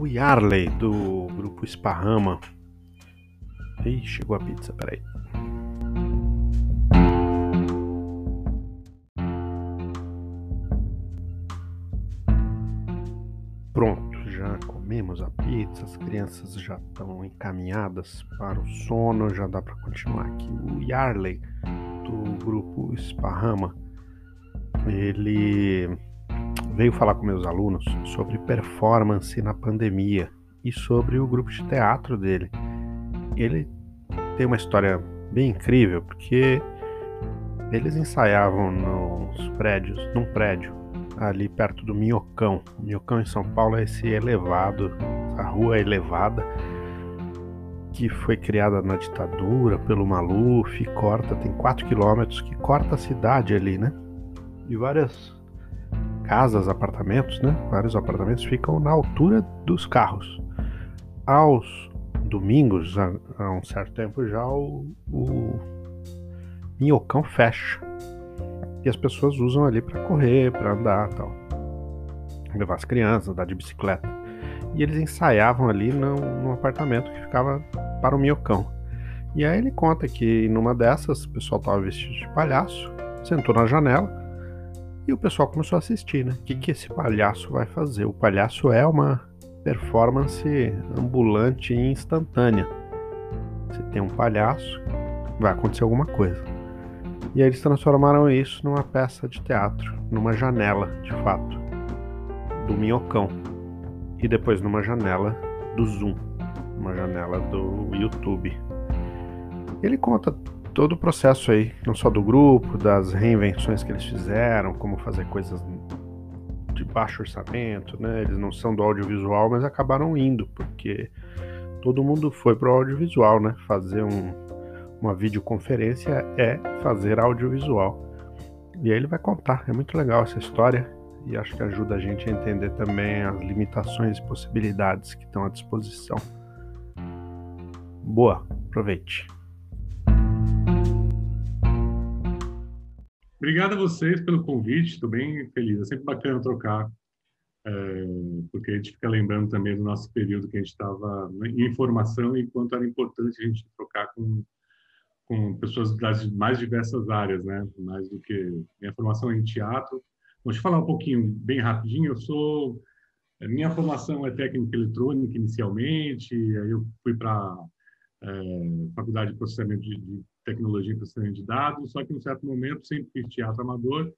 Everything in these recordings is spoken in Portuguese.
o Yarley do grupo Esparrama. Ih, chegou a pizza, peraí. Pronto, já comemos a pizza, as crianças já estão encaminhadas para o sono, já dá para continuar aqui. O Yarley do grupo Esparrama, ele veio falar com meus alunos sobre performance na pandemia e sobre o grupo de teatro dele. Ele tem uma história bem incrível porque eles ensaiavam nos prédios, num prédio ali perto do Minhocão. O Minhocão em São Paulo é esse elevado, a rua elevada que foi criada na ditadura pelo Maluf, corta, tem 4 quilômetros que corta a cidade ali, né? E várias casas, apartamentos, né? Vários apartamentos ficam na altura dos carros. Aos domingos, há, um certo tempo já, o, o minhocão fecha. E as pessoas usam ali para correr, para andar tal. Levar as crianças, andar de bicicleta. E eles ensaiavam ali num, num apartamento que ficava para o minhocão. E aí ele conta que numa dessas, o pessoal estava vestido de palhaço, sentou na janela e o pessoal começou a assistir, né? O que, que esse palhaço vai fazer? O palhaço é uma performance ambulante e instantânea. Você tem um palhaço, vai acontecer alguma coisa. E aí eles transformaram isso numa peça de teatro, numa janela, de fato, do Minhocão. E depois numa janela do Zoom, uma janela do YouTube. Ele conta todo o processo aí, não só do grupo, das reinvenções que eles fizeram, como fazer coisas de baixo orçamento, né? Eles não são do audiovisual, mas acabaram indo, porque todo mundo foi pro audiovisual, né? Fazer um, uma videoconferência é fazer audiovisual. E aí ele vai contar, é muito legal essa história e acho que ajuda a gente a entender também as limitações e possibilidades que estão à disposição. Boa, aproveite. Obrigado a vocês pelo convite, estou bem feliz. É sempre bacana trocar, é, porque a gente fica lembrando também do nosso período que a gente estava em informação e quanto era importante a gente trocar com, com pessoas das mais diversas áreas, né? Mais do que minha formação é em teatro. Vou te falar um pouquinho, bem rapidinho. Eu sou minha formação é técnica eletrônica inicialmente, aí eu fui para é, faculdade de processamento de, de tecnologia e processamento de dados, só que em um certo momento, sempre fiz teatro amador,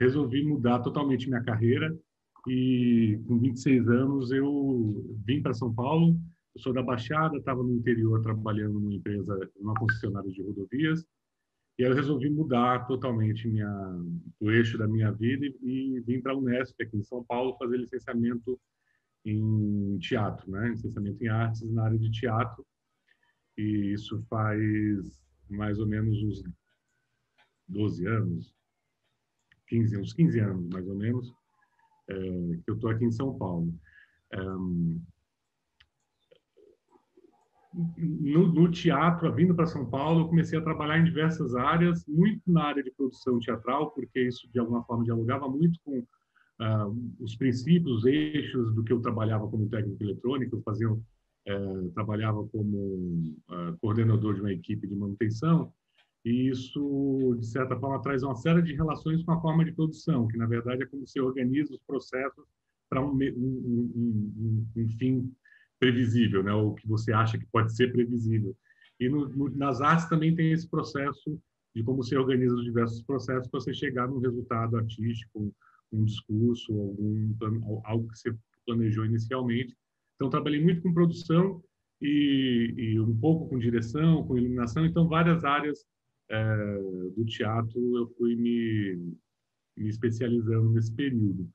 resolvi mudar totalmente minha carreira e com 26 anos eu vim para São Paulo, eu sou da Baixada, estava no interior trabalhando numa empresa, numa concessionária de rodovias, e aí eu resolvi mudar totalmente minha, o eixo da minha vida e, e vim para a Unesp, aqui em São Paulo, fazer licenciamento em teatro, né? licenciamento em artes na área de teatro, e isso faz mais ou menos uns 12 anos, 15, uns 15 anos mais ou menos, é, que eu estou aqui em São Paulo. É, no, no, teatro, vindo para São Paulo, eu comecei a trabalhar em diversas áreas, muito na área de produção teatral, porque isso de alguma forma dialogava muito com uh, os princípios, os eixos do que eu trabalhava como técnico eletrônico. Fazia trabalhava como é, coordenador de uma equipe de manutenção, e isso, de certa forma, traz uma série de relações com a forma de produção, que, na verdade, é como se organiza os processos para um, um, um, um, fim previsível, né? ou que você acha que pode ser previsível. E no, no, nas artes também tem esse processo de como se organiza os diversos processos para você chegar num resultado artístico, um discurso, algum algo que você planejou inicialmente, então, trabalhei muito com produção e, e um pouco com direção, com iluminação. Então, várias áreas é, do teatro eu fui me, me especializando nesse período.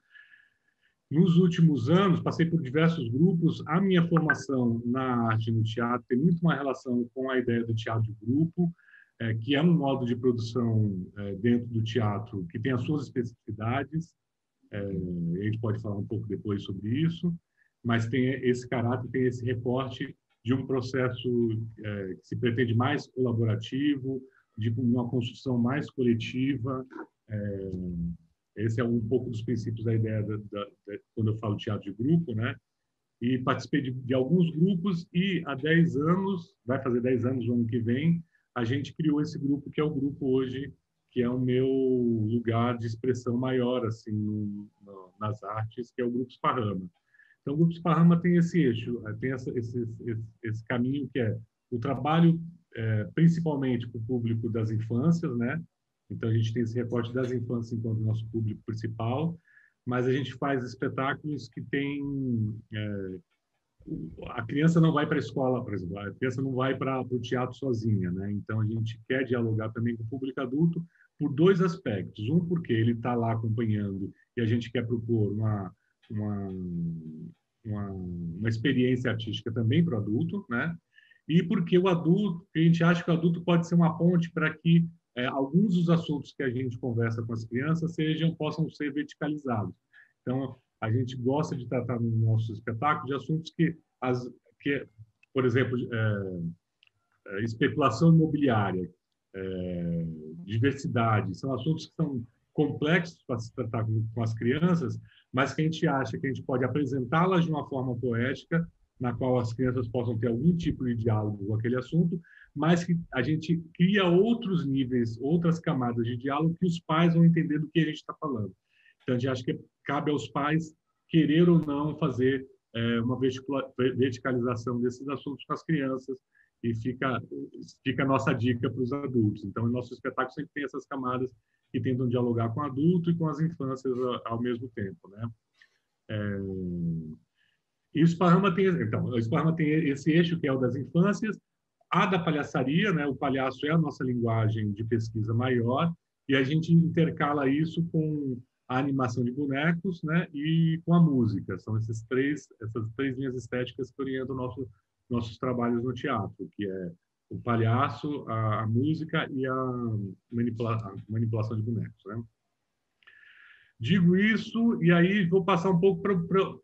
Nos últimos anos, passei por diversos grupos. A minha formação na arte no teatro tem muito uma relação com a ideia do teatro de grupo, é, que é um modo de produção é, dentro do teatro que tem as suas especificidades. É, a gente pode falar um pouco depois sobre isso mas tem esse caráter, tem esse reporte de um processo é, que se pretende mais colaborativo, de uma construção mais coletiva. É, esse é um pouco dos princípios da ideia da, da, da, quando eu falo teatro de grupo, né? e participei de, de, alguns grupos e há 10 anos, vai fazer 10 anos no ano que vem, a gente criou esse grupo que é o grupo hoje que é o meu lugar de expressão maior assim no, no, nas artes, que é o grupo Sparrama. Então, o grupo Sparrama tem esse eixo, eh, tem essa, esse, esse, esse, caminho que é o trabalho é, principalmente para o público das infâncias, né? Então, a gente tem esse recorte das infâncias enquanto nosso público principal, mas a gente faz espetáculos que tem é, a criança não vai para a escola, por exemplo, a criança não vai para o teatro sozinha, né? Então a gente quer dialogar também com o público adulto por dois aspectos. Um, porque ele está lá acompanhando e a gente quer propor uma, uma, uma, uma experiência artística também para o adulto, né? E porque o adulto, a gente acha que o adulto pode ser uma ponte para que é, alguns dos assuntos que a gente conversa com as crianças sejam possam ser verticalizados. Então, a gente gosta de tratar no nosso espetáculo de assuntos que, as, que por exemplo, é, é, especulação imobiliária, é, diversidade, são assuntos que são complexos para se tratar com, com as crianças, mas que a gente acha que a gente pode apresentá-las de uma forma poética, na qual as crianças possam ter algum tipo de diálogo com aquele assunto, mas que a gente cria outros níveis, outras camadas de diálogo que os pais vão entender do que a gente está falando. Então, a gente acha que cabe aos pais querer ou não fazer é, uma verticalização desses assuntos com as crianças e fica fica a nossa dica para os adultos. Então, o nosso espetáculo sempre tem essas camadas que tentam dialogar com o adulto e com as infâncias ao mesmo tempo, né? É... E o Sparrama tem, então, o Sparrama tem esse eixo que é o das infâncias, a da palhaçaria, né? O palhaço é a nossa linguagem de pesquisa maior e a gente intercala isso com a animação de bonecos, né, e com a música. São esses três, essas três linhas estéticas que orientam nosso, nossos trabalhos no teatro, que é o palhaço, a, a música e a, manipula, a, manipulação de bonecos, né? Digo isso e aí vou passar um pouco para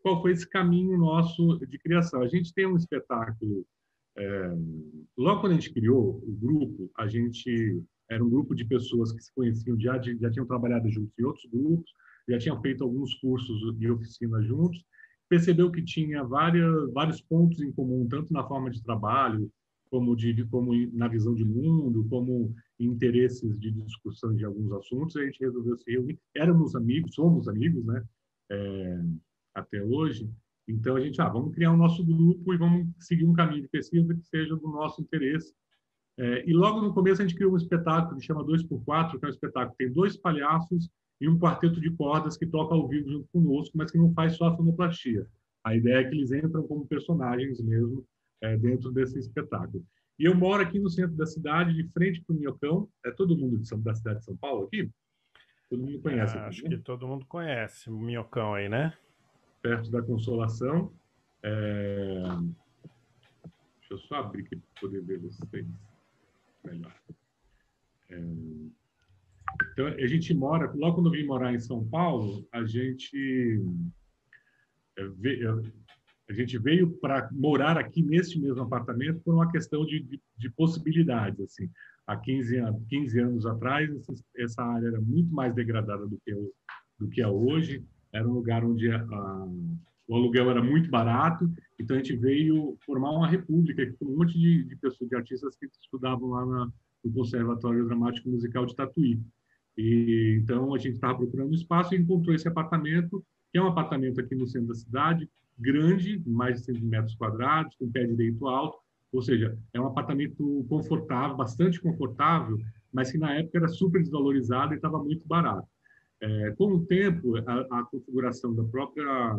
qual foi esse caminho nosso de criação. A gente tem um espetáculo. É, logo quando a gente criou o grupo, a gente era um grupo de pessoas que se conheciam, já, já tinham trabalhado juntos em outros grupos, já tinham feito alguns cursos de oficina juntos, percebeu que tinha várias, vários pontos em comum, tanto na forma de trabalho, como, de, como na visão de mundo, como interesses de discussão de alguns assuntos, a gente resolveu se reunir. Éramos amigos, somos amigos, né? É, até hoje. Então a gente, ah, vamos criar o um nosso grupo e vamos seguir um caminho de pesquisa que seja do nosso interesse é, e logo no começo a gente criou um espetáculo que chama 2x4, que é um espetáculo que tem dois palhaços e um quarteto de cordas que toca ao vivo junto conosco, mas que não faz só a fonoplastia. A ideia é que eles entram como personagens mesmo é, dentro desse espetáculo. E eu moro aqui no centro da cidade, de frente para o Minhocão. É todo mundo de São, da cidade de São Paulo aqui? Todo mundo conhece. É, aqui, acho né? que todo mundo conhece o Minhocão aí, né? Perto da Consolação. É... Deixa eu só abrir aqui para poder ver vocês melhor. É, então, a gente mora, logo quando eu vim morar em São Paulo, a gente, é, a gente veio para morar aqui neste mesmo apartamento por uma questão de, de, de possibilidades. Assim. Há 15, 15 anos atrás, essa área era muito mais degradada do que, do que é hoje. Era um lugar onde a o aluguel era muito barato, então a gente veio formar uma república com um monte de, de pessoas, de artistas que estudavam lá na, no Conservatório Dramático Musical de Tatuí. E, então a gente estava procurando espaço e encontrou esse apartamento, que é um apartamento aqui no centro da cidade, grande, mais de 100 metros quadrados, com pé direito alto, ou seja, é um apartamento confortável, bastante confortável, mas que na época era super desvalorizado e estava muito barato. É, com o tempo, a, a configuração da própria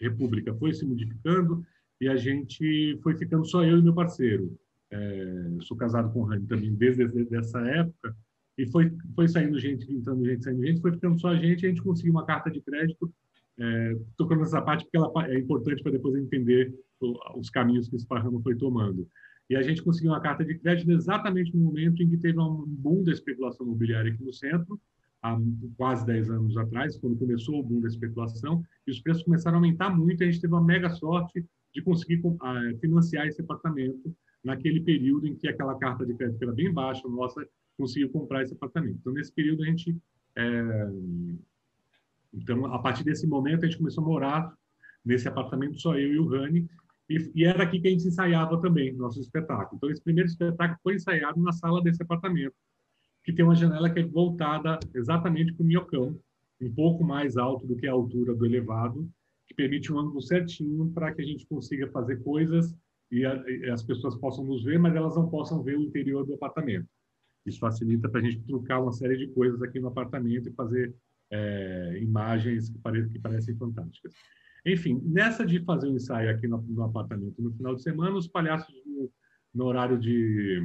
República foi se modificando e a gente foi ficando só eu e meu parceiro. É, sou casado com o Rani também desde, desde essa época e foi foi saindo gente, entrando gente, saindo gente, foi ficando só a gente. A gente conseguiu uma carta de crédito. É, tocando nessa parte porque ela é importante para depois entender os caminhos que esse Parrama foi tomando. E a gente conseguiu uma carta de crédito exatamente no momento em que teve um boom da especulação imobiliária aqui no centro há quase 10 anos atrás, quando começou o boom da especulação, e os preços começaram a aumentar muito, a gente teve uma mega sorte de conseguir ah, financiar esse apartamento naquele período em que aquela carta de crédito era bem baixa, nossa, conseguiu comprar esse apartamento. Então, nesse período, a gente... É... Então, a partir desse momento, a gente começou a morar nesse apartamento só eu e o Rani, e, e, era aqui que a gente ensaiava também nosso espetáculo. Então, esse primeiro espetáculo foi ensaiado na sala desse apartamento, que tem uma janela que é voltada exatamente para o minhocão, um pouco mais alto do que a altura do elevado, que permite um ângulo certinho para que a gente consiga fazer coisas e, a, e, as pessoas possam nos ver, mas elas não possam ver o interior do apartamento. Isso facilita para a gente trocar uma série de coisas aqui no apartamento e fazer é, imagens que, pare, que parecem fantásticas. Enfim, nessa de fazer um ensaio aqui no, no, apartamento no final de semana, os palhaços no, no horário de,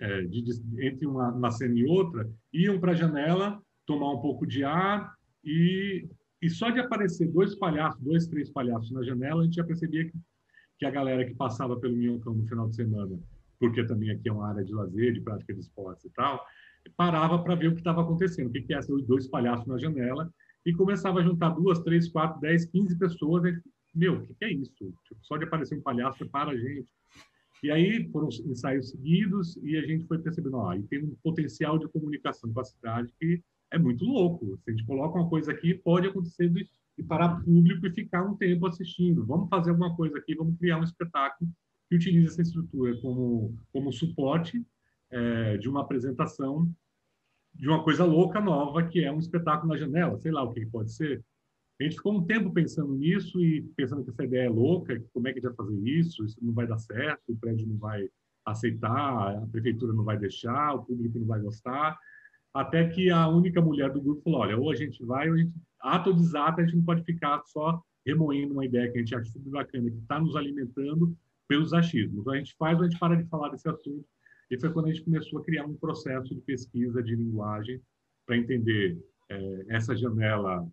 é, de, de, entre uma, uma cena e outra iam para a janela tomar um pouco de ar e, e só de aparecer dois palhaços, dois, três palhaços na janela, a gente já percebia que, que a galera que passava pelo Minhocão no final de semana, porque também aqui é uma área de lazer, de prática de esportes e tal, parava para ver o que estava acontecendo, o que, que é esses dois palhaços na janela, e começava a juntar duas, três, quatro, dez, quinze pessoas. E, Meu, o que, que, é isso? Tipo, só de aparecer um palhaço para a gente. E aí foram ensaios seguidos e a gente foi percebendo, ó, e tem um potencial de comunicação com a cidade que é muito louco. Se a gente coloca uma coisa aqui, pode acontecer de, de parar público e ficar um tempo assistindo. Vamos fazer alguma coisa aqui, vamos criar um espetáculo que utilize essa estrutura como, como suporte é, de uma apresentação de uma coisa louca nova, que é um espetáculo na janela, sei lá o que pode ser. A gente ficou um tempo pensando nisso e pensando que essa ideia é louca, como é que a gente vai fazer isso, isso não vai dar certo, o prédio não vai aceitar, a prefeitura não vai deixar, o público não vai gostar, até que a única mulher do grupo falou, olha, ou a gente vai, ou a gente, a gente não pode ficar só remoendo uma ideia que a gente acha super bacana, que está nos alimentando pelos achismos. A gente faz ou a gente para de falar desse assunto e foi quando a gente começou a criar um processo de pesquisa de linguagem para entender é, essa janela,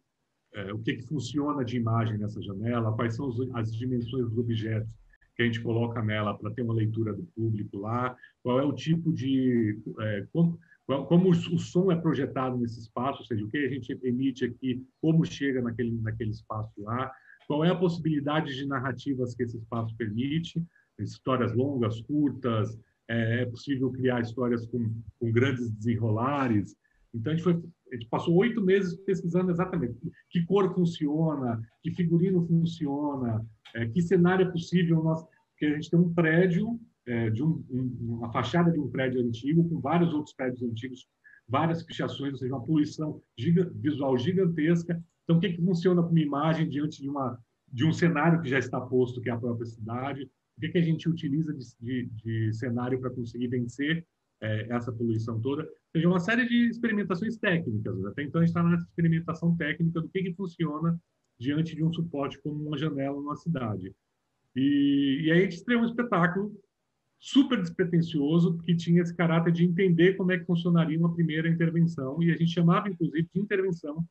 é, o que, que funciona de imagem nessa janela, quais são as dimensões dos objetos que a gente coloca nela para ter uma leitura do público lá, qual é o tipo de. É, como, como o som é projetado nesse espaço, ou seja, o que a gente emite aqui, como chega naquele, naquele espaço lá, qual é a possibilidade de narrativas que esse espaço permite, histórias longas, curtas, é, é possível criar histórias com, com grandes desenrolares. Então, a gente, foi, a gente passou oito meses pesquisando exatamente que cor funciona, que figurino funciona, é, que cenário é possível. Nós, porque a gente tem um prédio, é, de um, um, uma fachada de um prédio antigo, com vários outros prédios antigos, várias pichações, ou seja, uma poluição giga, visual gigantesca. Então, o que, que funciona como imagem diante de, uma, de um cenário que já está posto, que é a própria cidade? Que, que a gente utiliza de, de, de cenário para conseguir vencer é, essa poluição toda. Ou seja, uma série de experimentações técnicas. Né? Até então, a gente está nessa experimentação técnica do que, que funciona diante de um suporte como uma janela numa cidade. E, e aí a gente estreou um espetáculo super despretensioso, que tinha esse caráter de entender como é que funcionaria uma primeira intervenção, e a gente chamava, inclusive, de intervenção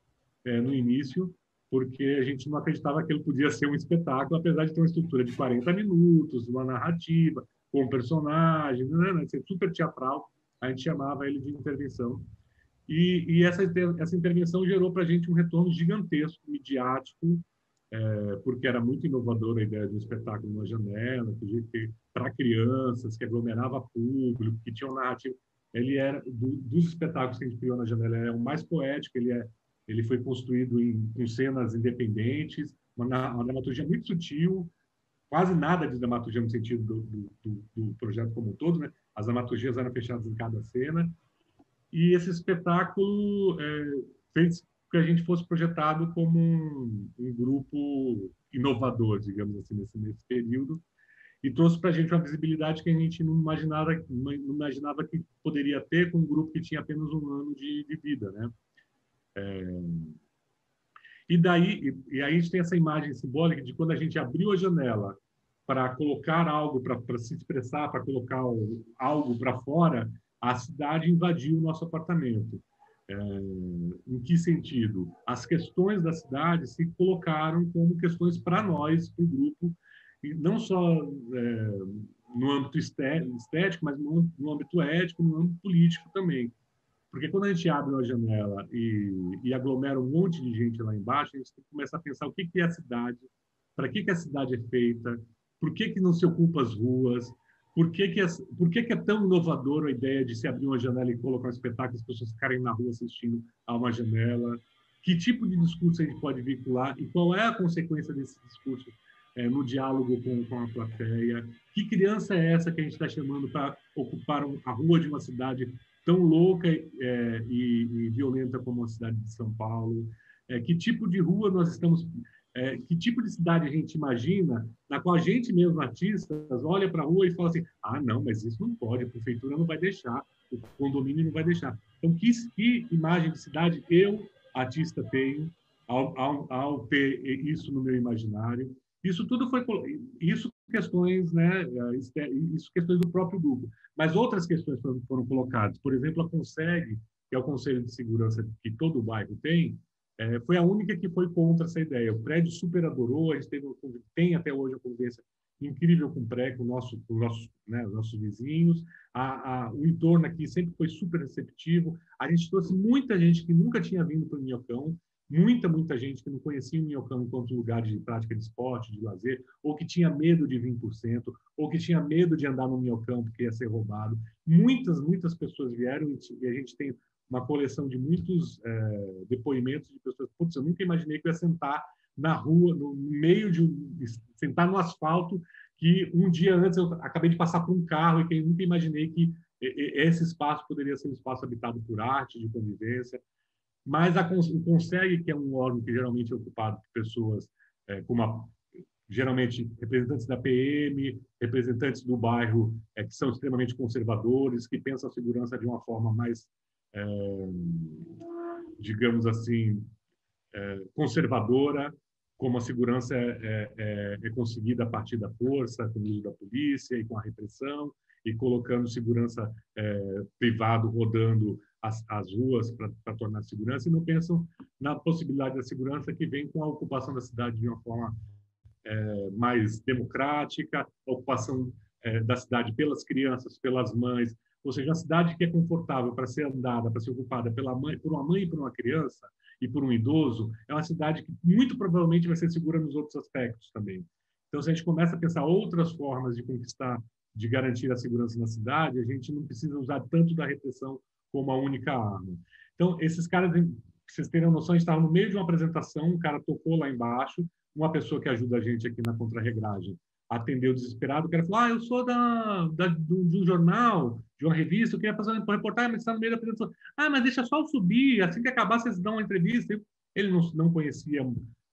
é, no início, porque a gente não acreditava que ele podia ser um espetáculo, apesar de ter uma estrutura de 40 minutos, uma narrativa, com personagens, né, né, ser super teatral, a gente chamava ele de intervenção. E, e essa, essa intervenção gerou para a gente um retorno gigantesco, midiático, é, porque era muito inovadora a ideia de um espetáculo na janela, para crianças, que aglomerava público, que tinha uma narrativa. Ele era, do, dos espetáculos que a gente criou na janela, é o mais poético, ele é ele foi construído em, com cenas independentes, uma, uma dramaturgia muito sutil, quase nada de dramaturgia no sentido do, do, do, do, projeto como um todo, né? As dramaturgias eram fechadas em cada cena. E esse espetáculo é, fez que a gente fosse projetado como um, um grupo inovador, digamos assim, nesse, nesse período, e trouxe para a gente uma visibilidade que a gente não imaginava, não imaginava que poderia ter com um grupo que tinha apenas um ano de, de vida, né? É... E daí, e aí a gente tem essa imagem simbólica de quando a gente abriu a janela para colocar algo, para se expressar, para colocar algo para fora, a cidade invadiu o nosso apartamento. É, em que sentido? As questões da cidade se colocaram como questões para nós, para o grupo, e não só é, no âmbito estético, mas no, âmbito ético, no âmbito político também. Porque quando a gente abre uma janela e, e, aglomera um monte de gente lá embaixo, a gente começar a pensar o que, que é a cidade, para que, que a cidade é feita, por que, que não se ocupa as ruas, por que, que, é, por que, que é tão inovador a ideia de se abrir uma janela e colocar um espetáculo e as pessoas ficarem na rua assistindo a uma janela. que tipo de discurso a gente pode vincular e qual é a consequência desse discurso é, no diálogo com, com a plateia. Que criança é essa que a gente está chamando para ocupar a rua de uma cidade tão louca é, e, e, violenta como a cidade de São Paulo? É, que tipo de rua nós estamos é, que tipo de cidade a gente imagina, na qual a gente mesmo, artistas, olha para a rua e fala assim: ah, não, mas isso não pode, a prefeitura não vai deixar, o condomínio não vai deixar. Então, que, que imagem de cidade eu, artista, tenho ao, ao, ao ter isso no meu imaginário? Isso tudo foi isso questões, né? Isso questões do próprio grupo, mas outras questões foram, foram colocadas. Por exemplo, a Conseg, que é o Conselho de Segurança que todo o bairro tem, é, foi a única que foi contra essa ideia. O prédio super adorou, a gente teve, tem até hoje a convivência incrível com o prédio, com, nosso, com nossos, né, nossos vizinhos. A, a, o entorno aqui sempre foi super receptivo. A gente trouxe muita gente que nunca tinha vindo para o Minhocão, muita, muita gente que não conhecia o Minhocão enquanto lugar de prática de esporte, de lazer, ou que tinha medo de vir por cento, ou que tinha medo de andar no Minhocão porque ia ser roubado. Muitas, muitas pessoas vieram e a gente tem uma coleção de muitos é, depoimentos de pessoas. Putz, eu nunca imaginei que eu ia sentar na rua, no meio de sentar no asfalto, que um dia antes eu acabei de passar por um carro e que eu nunca imaginei que esse espaço poderia ser um espaço habitado por arte, de convivência. Mas a, o Consegue, que é um órgão que geralmente é ocupado por pessoas é, com uma geralmente representantes da PM, representantes do bairro é, que são extremamente conservadores, que pensam a segurança de uma forma mais é, digamos assim, é, conservadora, como a segurança é, é, é, é, conseguida a partir da força, com o uso da polícia e com a repressão, e colocando segurança privado rodando as, as ruas para tornar segurança, e não pensam na possibilidade da segurança que vem com a ocupação da cidade de uma forma é, mais democrática, a ocupação da cidade pelas crianças, pelas mães, ou seja, uma cidade que é confortável para ser andada, para ser ocupada pela mãe, por uma mãe e por uma criança e por um idoso, é uma cidade que muito provavelmente vai ser segura nos outros aspectos também. Então, se a gente começa a pensar outras formas de conquistar, de garantir a segurança na cidade, a gente não precisa usar tanto da repressão como a única arma. Então, esses caras, vocês terem noção, a gente estava no meio de uma apresentação, um cara tocou lá embaixo, uma pessoa que ajuda a gente aqui na contrarregragem atendeu desesperado, o cara falou, ah, eu sou da, da do, de um jornal, de uma revista, eu queria fazer uma reportagem, mas está no meio da apresentação. Ah, mas deixa só eu subir, assim que acabar vocês dão uma entrevista. Ele não, não conhecia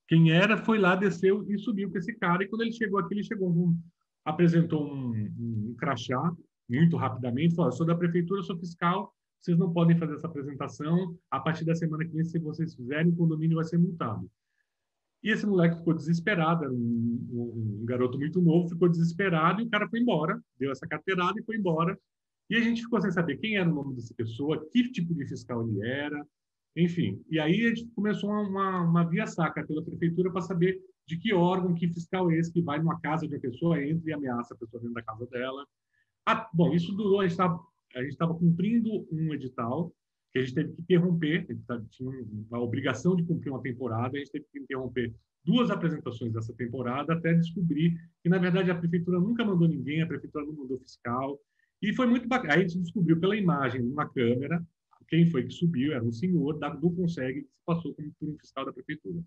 quem era, foi lá, desceu e subiu com esse cara, e quando ele chegou aqui, ele chegou, um, apresentou um, um, um crachá, muito rapidamente, falou, sou da prefeitura, sou fiscal, vocês não podem fazer essa apresentação, a partir da semana que vem, se vocês fizerem, o condomínio vai ser multado. E esse moleque ficou desesperado, era um, um, um, garoto muito novo, ficou desesperado e o cara foi embora, deu essa carteirada e foi embora. E a gente ficou sem saber quem era o nome dessa pessoa, que tipo de fiscal ele era, enfim. E aí a gente começou uma, uma via saca pela prefeitura para saber de que órgão, que fiscal é esse que vai numa casa de uma pessoa, entra e ameaça a pessoa dentro da casa dela. Ah, bom, isso durou, a gente estava cumprindo um edital que a gente teve que interromper, a gente tá, tinha uma obrigação de cumprir uma temporada, a gente teve que interromper duas apresentações dessa temporada até descobrir que, na verdade, a prefeitura nunca mandou ninguém, a prefeitura não mandou fiscal. E foi muito bacana. Aí a gente descobriu pela imagem, numa câmera, quem foi que subiu, era um senhor da, do Consegue, que se passou como por um fiscal da prefeitura.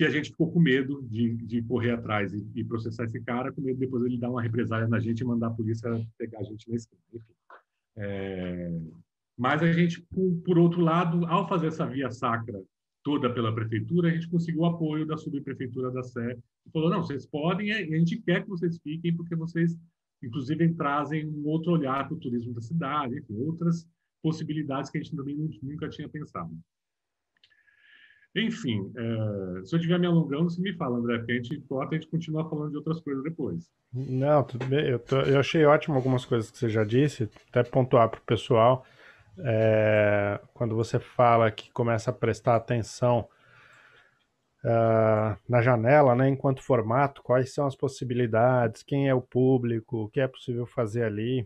Que a gente ficou com medo de, de correr atrás e, e, processar esse cara, com medo de depois ele dar uma represália na gente e mandar a polícia pegar a gente na esquina. Enfim. É, mas a gente, por outro lado, ao fazer essa via sacra toda pela prefeitura, a gente conseguiu o apoio da subprefeitura da Sé, que falou, não, vocês podem, e a gente quer que vocês fiquem, porque vocês, inclusive, trazem um outro olhar para o turismo da cidade, enfim, outras possibilidades que a gente também nunca tinha pensado. Enfim, é, se eu estiver me alongando, você me fala, André, porque a gente corta e a gente continua falando de outras coisas depois. Não, tudo bem. Eu, tô, eu achei ótimo algumas coisas que você já disse, até pontuar para o pessoal é, quando você fala que começa a prestar atenção uh, na janela, né, enquanto formato, quais são as possibilidades, quem é o público, o que é possível fazer ali,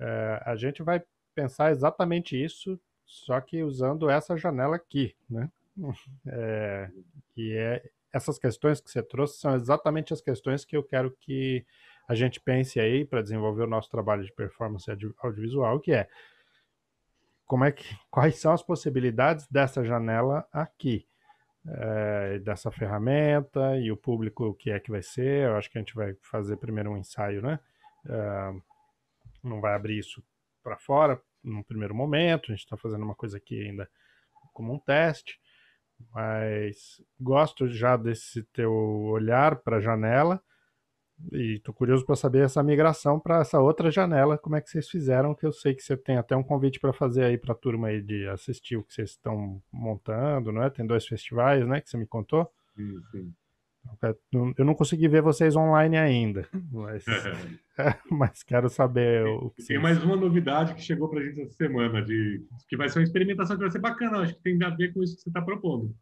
uh, a gente vai pensar exatamente isso, só que usando essa janela aqui, né? É, e é, essas questões que você trouxe são exatamente as questões que eu quero que a gente pense aí para desenvolver o nosso trabalho de performance audiovisual, que é como é que, quais são as possibilidades dessa janela aqui, é, dessa ferramenta e o público o que é que vai ser. Eu acho que a gente vai fazer primeiro um ensaio, né? É, não vai abrir isso para fora num primeiro momento. A gente está fazendo uma coisa aqui ainda como um teste, mas gosto já desse teu olhar para a janela e tô curioso para saber essa migração para essa outra janela, como é que vocês fizeram, que eu sei que você tem até um convite para fazer aí para a turma aí de assistir o que vocês estão montando, não é? Tem dois festivais, né, que você me contou? Sim, sim. Eu não consegui ver vocês online ainda, mas, mas quero saber o que Tem mais uma novidade que chegou para a gente essa semana, de, que vai ser uma experimentação que vai ser bacana, acho que tem a ver com isso que você está propondo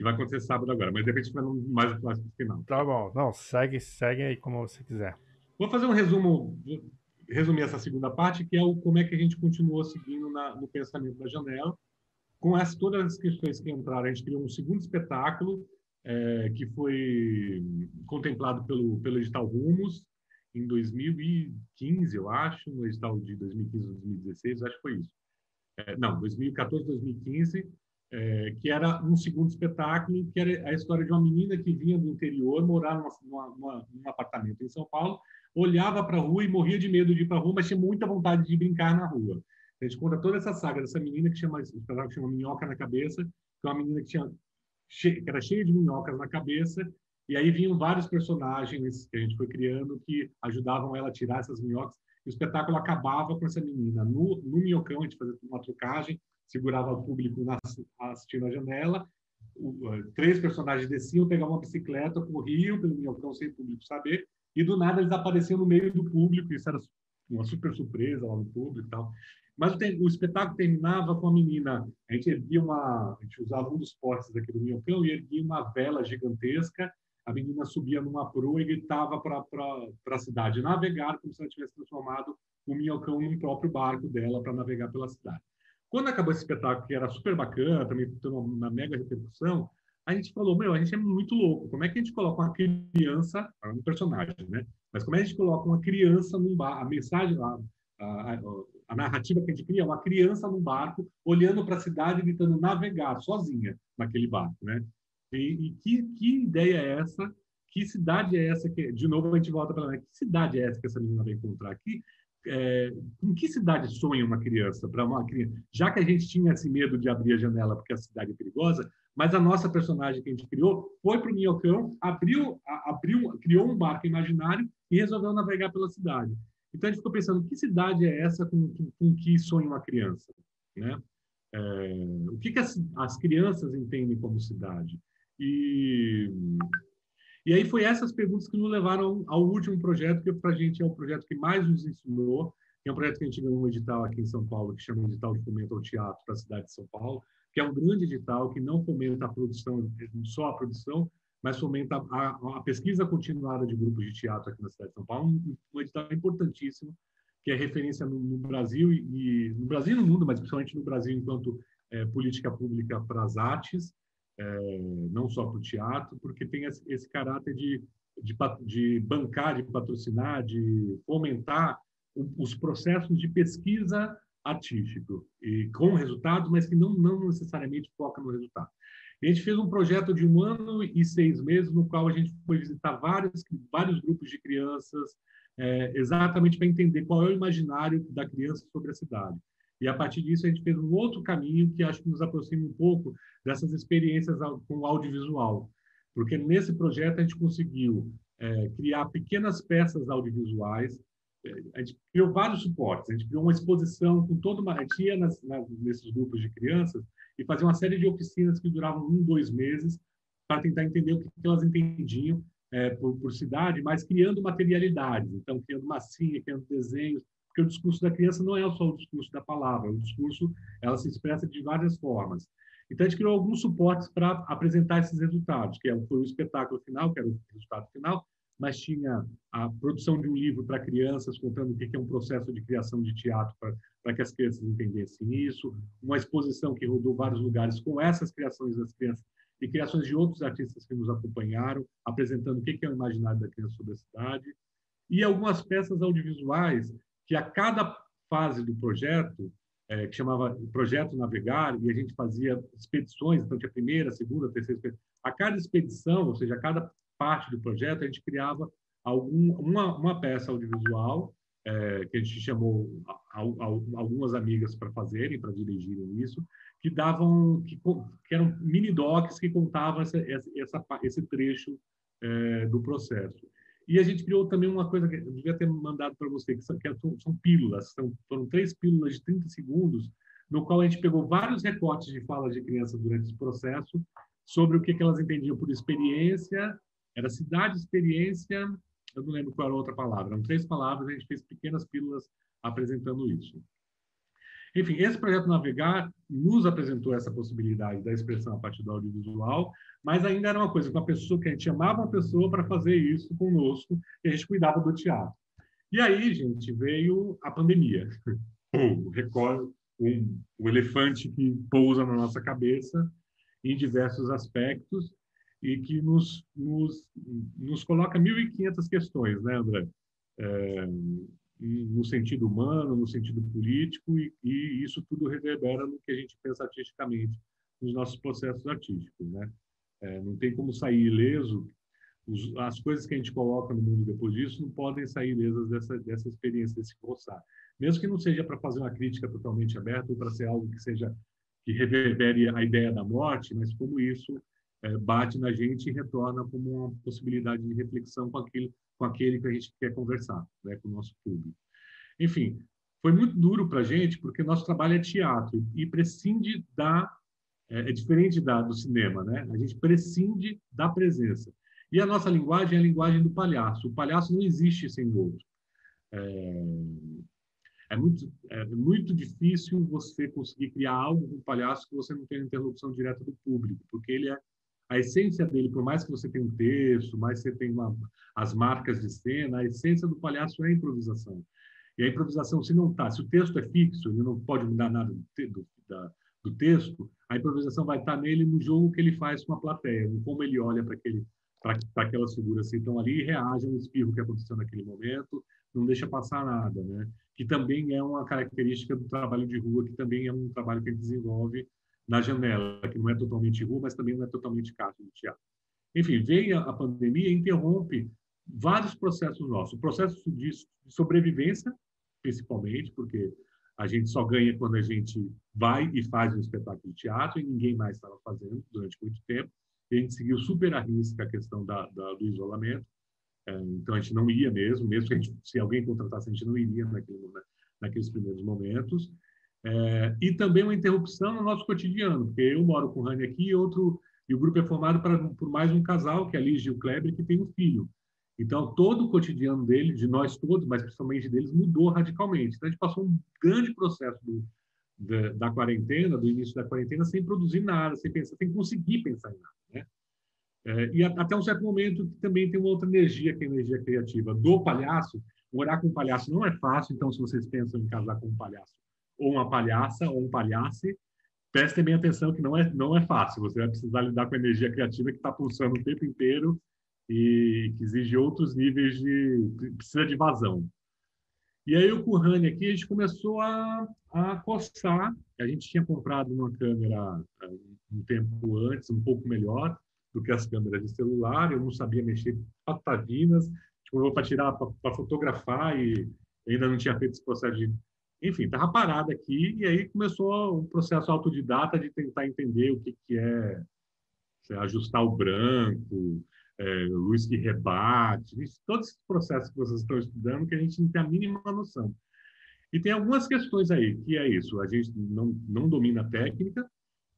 que vai acontecer sábado agora, mas de repente vai mais no clássico final. Tá bom, não, segue, segue aí como você quiser. Vou fazer um resumo, resumir essa segunda parte, que é o como é que a gente continuou seguindo na, no pensamento da janela. Com as, todas as questões que entraram, a gente criou um segundo espetáculo é, que foi contemplado pelo, pelo edital Rumos em 2015, eu acho, no edital de 2015 ou 2016, acho que foi isso. É, não, 2014, 2015, é, que era um segundo espetáculo, que era a história de uma menina que vinha do interior, morar numa, numa, num apartamento em São Paulo, olhava para a rua e morria de medo de ir para a rua, mas tinha muita vontade de brincar na rua. A gente conta toda essa saga dessa menina que chama, espetáculo chama Minhoca na Cabeça, que é uma menina que, tinha, que era cheia de minhocas na cabeça, e aí vinham vários personagens que a gente foi criando que ajudavam ela a tirar essas minhocas. E o espetáculo acabava com essa menina no, no minhocão, a gente fazia uma trucagem, segurava o público na, assistindo a janela. Uh, três personagens desciam, pegavam uma bicicleta, corriam pelo minhocão sem o público saber, e do nada eles apareciam no meio do público. Isso era uma super surpresa lá no público e tal. Mas o, o, espetáculo terminava com a menina. A gente erguia uma. A gente usava um dos postes aqui do minhocão e erguia uma vela gigantesca. A menina subia numa proa e gritava para a cidade navegar, como se ela tivesse transformado o minhocão num próprio barco dela para navegar pela cidade. Quando acabou esse espetáculo, que era super bacana, também teve uma mega repercussão, a gente falou, meu, a gente é muito louco. Como é que a gente coloca uma criança, um personagem, né? Mas como é que a gente coloca uma criança num bar? A mensagem, a, a, a narrativa que a gente cria é uma criança num barco, olhando para a cidade, tentando navegar sozinha naquele barco, né? E, e que, que, ideia é essa? Que cidade é essa que, de novo, a gente volta para lá, que cidade é essa que essa menina vai encontrar aqui? é, em que cidade sonha uma criança? Para uma criança, já que a gente tinha esse medo de abrir a janela porque a cidade é perigosa, mas a nossa personagem que a gente criou foi para o Minhocão, abriu, abriu, criou um barco imaginário e resolveu navegar pela cidade. Então a gente ficou pensando, que cidade é essa com, com, com que sonha uma criança, né? É, o que, que as, as crianças entendem como cidade? E e aí foi essas perguntas que nos levaram ao último projeto, que para a gente é o projeto que mais nos ensinou, que é um projeto que a gente ganhou um edital aqui em São Paulo, que chama Edital de Fomento ao Teatro para a cidade de São Paulo, que é um grande edital que não fomenta a produção, só a produção, mas fomenta a, a pesquisa continuada de grupos de teatro aqui na cidade de São Paulo, um, edital importantíssimo, que é referência no, no Brasil e, e, no Brasil e no mundo, mas principalmente no Brasil enquanto é, política pública para as artes, é, não só para o teatro, porque tem esse, esse caráter de, de, de, bancar, de patrocinar, de fomentar os processos de pesquisa artístico e com resultado, mas que não, não necessariamente foca no resultado. A gente fez um projeto de um ano e seis meses, no qual a gente foi visitar vários, vários grupos de crianças, é, exatamente para entender qual é o imaginário da criança sobre a cidade. E a partir disso a gente fez um outro caminho que acho que nos aproxima um pouco dessas experiências com audiovisual, porque nesse projeto a gente conseguiu é, criar pequenas peças audiovisuais. É, a gente criou vários suportes. A gente criou uma exposição com toda uma. A gente ia nas, nas, nesses grupos de crianças e fazia uma série de oficinas que duravam um, dois meses para tentar entender o que, que elas entendiam é, por, por, cidade, mas criando materialidades. Então, criando massinha, criando desenhos, porque o discurso da criança não é só o discurso da palavra, o discurso ela se expressa de várias formas. Então, a gente criou alguns suportes para apresentar esses resultados, que é foi o espetáculo final, que era o resultado final, mas tinha a produção de um livro para crianças, contando o que é um processo de criação de teatro para que as crianças entendessem isso, uma exposição que rodou vários lugares com essas criações das crianças e criações de outros artistas que nos acompanharam, apresentando o que é o imaginário da criança sobre a cidade, e algumas peças audiovisuais que a cada fase do projeto é, que chamava Projeto Navegar, e a gente fazia expedições, então tinha primeira, segunda, terceira expedição. A cada expedição, ou seja, a cada parte do projeto, a gente criava algum, uma, uma peça audiovisual é, que a gente chamou a, a, algumas amigas para fazerem, para dirigirem isso, que davam, que, que eram mini docs que contavam essa, essa, esse trecho é, do processo. E a gente criou também uma coisa que eu devia ter mandado para você, que são, que são, são pílulas, são, foram três pílulas de 30 segundos, no qual a gente pegou vários recortes de falas de crianças durante esse processo, sobre o que, que elas entendiam por experiência, era cidade, experiência, eu não lembro qual era a outra palavra, eram três palavras, a gente fez pequenas pílulas apresentando isso. Enfim, esse projeto Navegar nos apresentou essa possibilidade da expressão a partir do audiovisual, mas ainda era uma coisa com a pessoa que a gente chamava uma pessoa para fazer isso conosco e a gente cuidava do teatro. E aí, gente, veio a pandemia. O recorde, um, o elefante que pousa na nossa cabeça em diversos aspectos e que nos, nos, nos coloca 1.500 questões, né, André? É, no sentido humano, no sentido político, e, e, isso tudo reverbera no que a gente pensa artisticamente, nos nossos processos artísticos. Né? É, não tem como sair ileso, os, as coisas que a gente coloca no mundo depois disso não podem sair ilesas dessa, dessa experiência, desse roçar. Mesmo que não seja para fazer uma crítica totalmente aberta ou para ser algo que seja que reverbere a ideia da morte, mas como isso é, bate na gente e retorna como uma possibilidade de reflexão com aquele, com aquele que a gente quer conversar, né, com o nosso público. Enfim, foi muito duro para a gente, porque nosso trabalho é teatro e prescinde da. É, é diferente da, do cinema, né? A gente prescinde da presença. E a nossa linguagem é a linguagem do palhaço. O palhaço não existe sem o outro. É, é muito, é muito difícil você conseguir criar algo com o palhaço que você não tenha interlocução direta do público, porque ele é a essência dele, por mais que você tenha um texto, mais você tenha uma, as marcas de cena, a essência do palhaço é a improvisação. E a improvisação, se não está, se o texto é fixo, ele não pode mudar nada do, do, da, do texto, a improvisação vai estar tá nele no jogo que ele faz com a plateia, no como ele olha para aquele para aquelas figuras que estão ali reage ao espirro que aconteceu naquele momento, não deixa passar nada, né? Que também é uma característica do trabalho de rua, que também é um trabalho que gente desenvolve na janela, que não é totalmente rua, mas também não é totalmente casa de teatro. Enfim, vem a, pandemia e interrompe vários processos nossos. O processo de sobrevivência, principalmente, porque a gente só ganha quando a gente vai e faz um espetáculo de teatro e ninguém mais estava fazendo durante muito tempo. E a gente seguiu super a risca a questão da, da, do isolamento. É, então, a gente não ia mesmo, mesmo que gente, se alguém contratasse, a gente não iria naquele, naqueles primeiros momentos. É, e também uma interrupção no nosso cotidiano, porque eu moro com o Rani aqui e outro e o grupo é formado pra, por mais um casal, que é a Liz e o Kleber, que tem um filho. Então, todo o cotidiano dele, de nós todos, mas principalmente deles, mudou radicalmente. Então, a gente passou um grande processo do, da, da, quarentena, do início da quarentena, sem produzir nada, sem pensar, sem conseguir pensar em nada. Né? É, e a, até um certo momento também tem uma outra energia, que é a energia criativa do palhaço. Morar com um palhaço não é fácil, então, se vocês pensam em casar com um palhaço, ou uma palhaça ou um palhace, preste bem atenção que não é, não é fácil. Você vai precisar lidar com a energia criativa que está pulsando o tempo inteiro e que exige outros níveis de... precisa de vazão. E aí o Kurhane aqui, a gente começou a, a coçar. A gente tinha comprado uma câmera é, um tempo antes, um pouco melhor do que as câmeras de celular. Eu não sabia mexer patavinas. Tipo, para tirar, para fotografar e ainda não tinha feito esse processo de enfim, estava parado aqui e aí começou um processo autodidata de tentar entender o que, que é ajustar o branco, é, luz que rebate, todos esses processos que vocês estão estudando que a gente não tem a mínima noção. E tem algumas questões aí, que é isso, a gente não, não domina a técnica,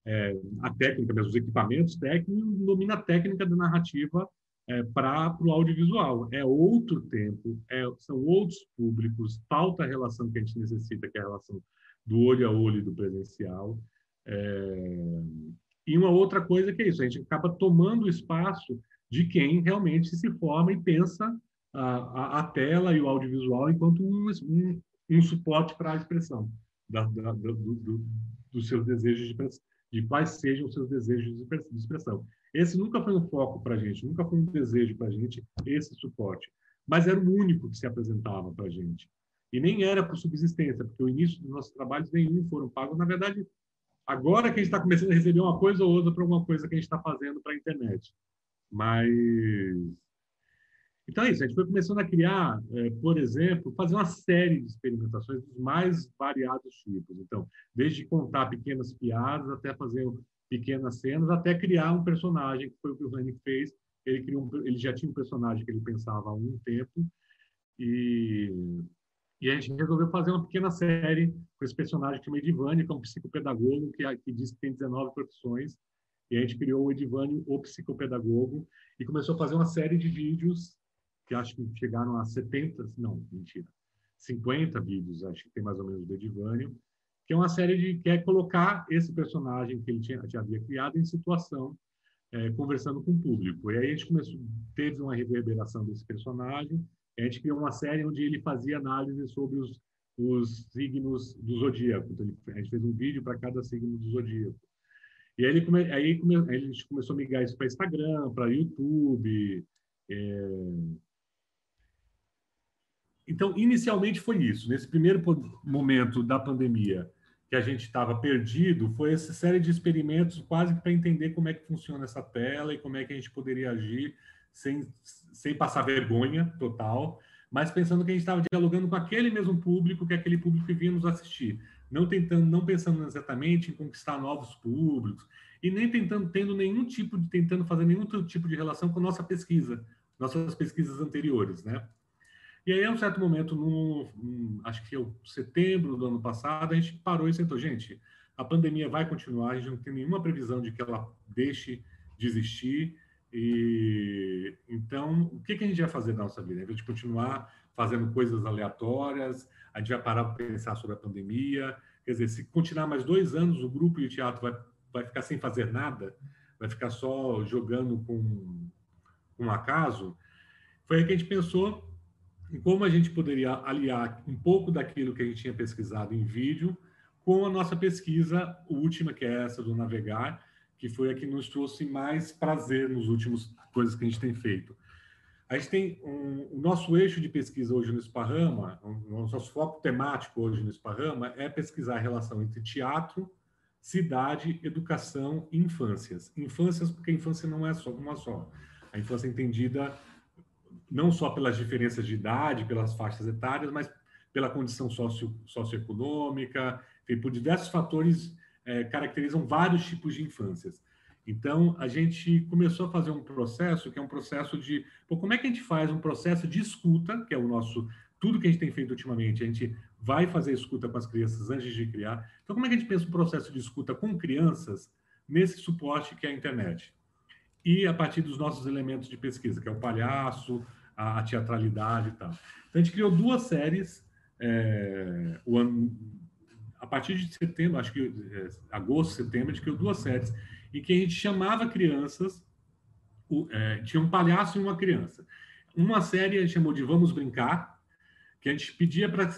é, a técnica mesmo, os equipamentos técnicos, domina a técnica da narrativa é, para o audiovisual. É outro tempo, é, são outros públicos, falta a relação que a gente necessita, que é a relação do olho a olho do presencial. É... E uma outra coisa que é isso, a gente acaba tomando o espaço de quem realmente se forma e pensa a, a, a tela e o audiovisual enquanto um, um, um suporte para a expressão da, da, do, do, de, de quais sejam os seus desejos de expressão. Esse nunca foi um foco para a gente, nunca foi um desejo para a gente esse suporte, mas era o único que se apresentava para a gente. E nem era por subsistência, porque o início dos nossos trabalhos nenhum foram pagos. Na verdade, agora que a gente está começando a receber uma coisa ou outra para alguma coisa que a gente está fazendo para a internet. Mas. Então é isso, a gente foi começando a criar, é, por exemplo, fazer uma série de experimentações dos mais variados tipos. Então, desde contar pequenas piadas até fazer pequenas cenas, até criar um personagem, que foi o que o Rani fez. Ele, criou um, ele já tinha um personagem que ele pensava há um tempo, e, e a gente resolveu fazer uma pequena série com esse personagem que chama Edivânio, que é um psicopedagogo que, que diz que tem 19 profissões, e a gente criou o Edivânio, o psicopedagogo, e começou a fazer uma série de vídeos que acho que chegaram a 70, não, mentira, 50 vídeos, acho que tem mais ou menos do Edivânio, que é uma série de que é colocar esse personagem que ele tinha, já havia criado em situação, é, conversando com o público. E aí a gente começou, teve uma reverberação desse personagem, a gente criou uma série onde ele fazia análise sobre os, os signos do zodíaco. Então, ele, a gente fez um vídeo para cada signo do zodíaco. E aí, ele come, aí, come, a gente começou a migrar isso para Instagram, para YouTube. É... Então, inicialmente foi isso. Nesse primeiro momento da pandemia, que a gente estava perdido, foi essa série de experimentos quase para entender como é que funciona essa tela e como é que a gente poderia agir sem, sem passar vergonha total, mas pensando que a gente estava dialogando com aquele mesmo público, que aquele público que vinha nos assistir, não tentando, não pensando exatamente em conquistar novos públicos e nem tentando tendo nenhum tipo de tentando fazer nenhum tipo de relação com nossa pesquisa, nossas pesquisas anteriores, né? E aí, a um certo momento, no, acho que é setembro do ano passado, a gente parou e sentou, gente, a pandemia vai continuar, a gente não tem nenhuma previsão de que ela deixe de existir, e então, o que, que a gente vai fazer na nossa vida? A gente continuar fazendo coisas aleatórias, a gente vai parar para pensar sobre a pandemia. Quer dizer, se continuar mais dois anos, o grupo e o teatro vai, vai ficar sem fazer nada, vai ficar só jogando com, com um acaso. Foi aí que a gente pensou em como a gente poderia aliar um pouco daquilo que a gente tinha pesquisado em vídeo com a nossa pesquisa última, que é essa do navegar, que foi a que nos trouxe mais prazer nos últimos coisas que a gente tem feito. A gente tem um, o nosso eixo de pesquisa hoje no Esparrama, o nosso foco temático hoje no Esparrama é pesquisar a relação entre teatro, cidade, educação e infâncias. Infâncias porque a infância não é só uma só. A infância é entendida não só pelas diferenças de idade, pelas faixas etárias, mas pela condição socio, socioeconômica, por diversos fatores é, caracterizam vários tipos de infâncias. Então, a gente começou a fazer um processo que é um processo de. Pô, como é que a gente faz um processo de escuta, que é o nosso. Tudo que a gente tem feito ultimamente, a gente vai fazer escuta com as crianças antes de criar. Então, como é que a gente pensa um processo de escuta com crianças nesse suporte que é a internet? E a partir dos nossos elementos de pesquisa, que é o palhaço, a, a teatralidade e tal. Então, a gente criou duas séries. É, o ano, a partir de setembro, acho que é, agosto, setembro, a gente criou duas séries em que a gente chamava crianças, o, é, tinha um palhaço e uma criança. Uma série a gente chamou de Vamos Brincar, que a gente pedia para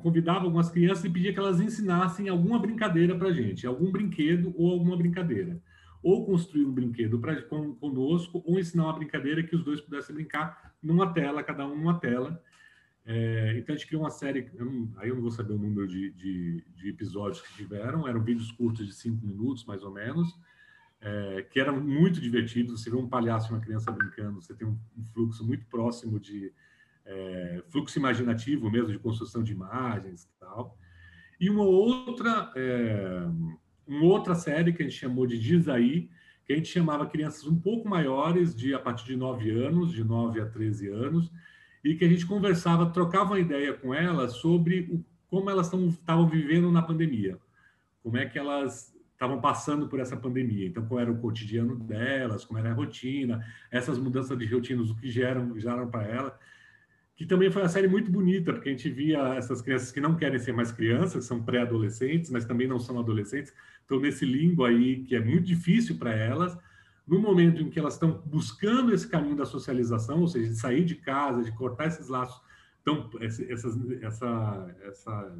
convidava algumas crianças e pedia que elas ensinassem alguma brincadeira para gente, algum brinquedo ou alguma brincadeira. Ou construir um brinquedo pra, com, conosco, ou ensinar uma brincadeira que os dois pudessem brincar numa tela, cada um numa tela. É, então a gente criou uma série, eu não, aí eu não vou saber o número de, de, de, episódios que tiveram, eram vídeos curtos de cinco minutos, mais ou menos, é, que eram muito divertidos. Você vê um palhaço e uma criança brincando, você tem um, um fluxo muito próximo de é, fluxo imaginativo mesmo, de construção de imagens e tal. E uma outra, é, uma outra série que a gente chamou de Diz Aí, que a gente chamava crianças um pouco maiores, de a partir de 9 anos, de 9 a 13 anos, e que a gente conversava, trocava uma ideia com elas sobre o, como elas estavam vivendo na pandemia, como é que elas estavam passando por essa pandemia. Então, qual era o cotidiano delas, como era a rotina, essas mudanças de rotinas, o que geram, geraram para ela. Que também foi uma série muito bonita, porque a gente via essas crianças que não querem ser mais crianças, são pré-adolescentes, mas também não são adolescentes, estão nesse limbo aí que é muito difícil para elas, no momento em que elas estão buscando esse caminho da socialização, ou seja, de sair de casa, de cortar esses laços, então, essa, essa, essa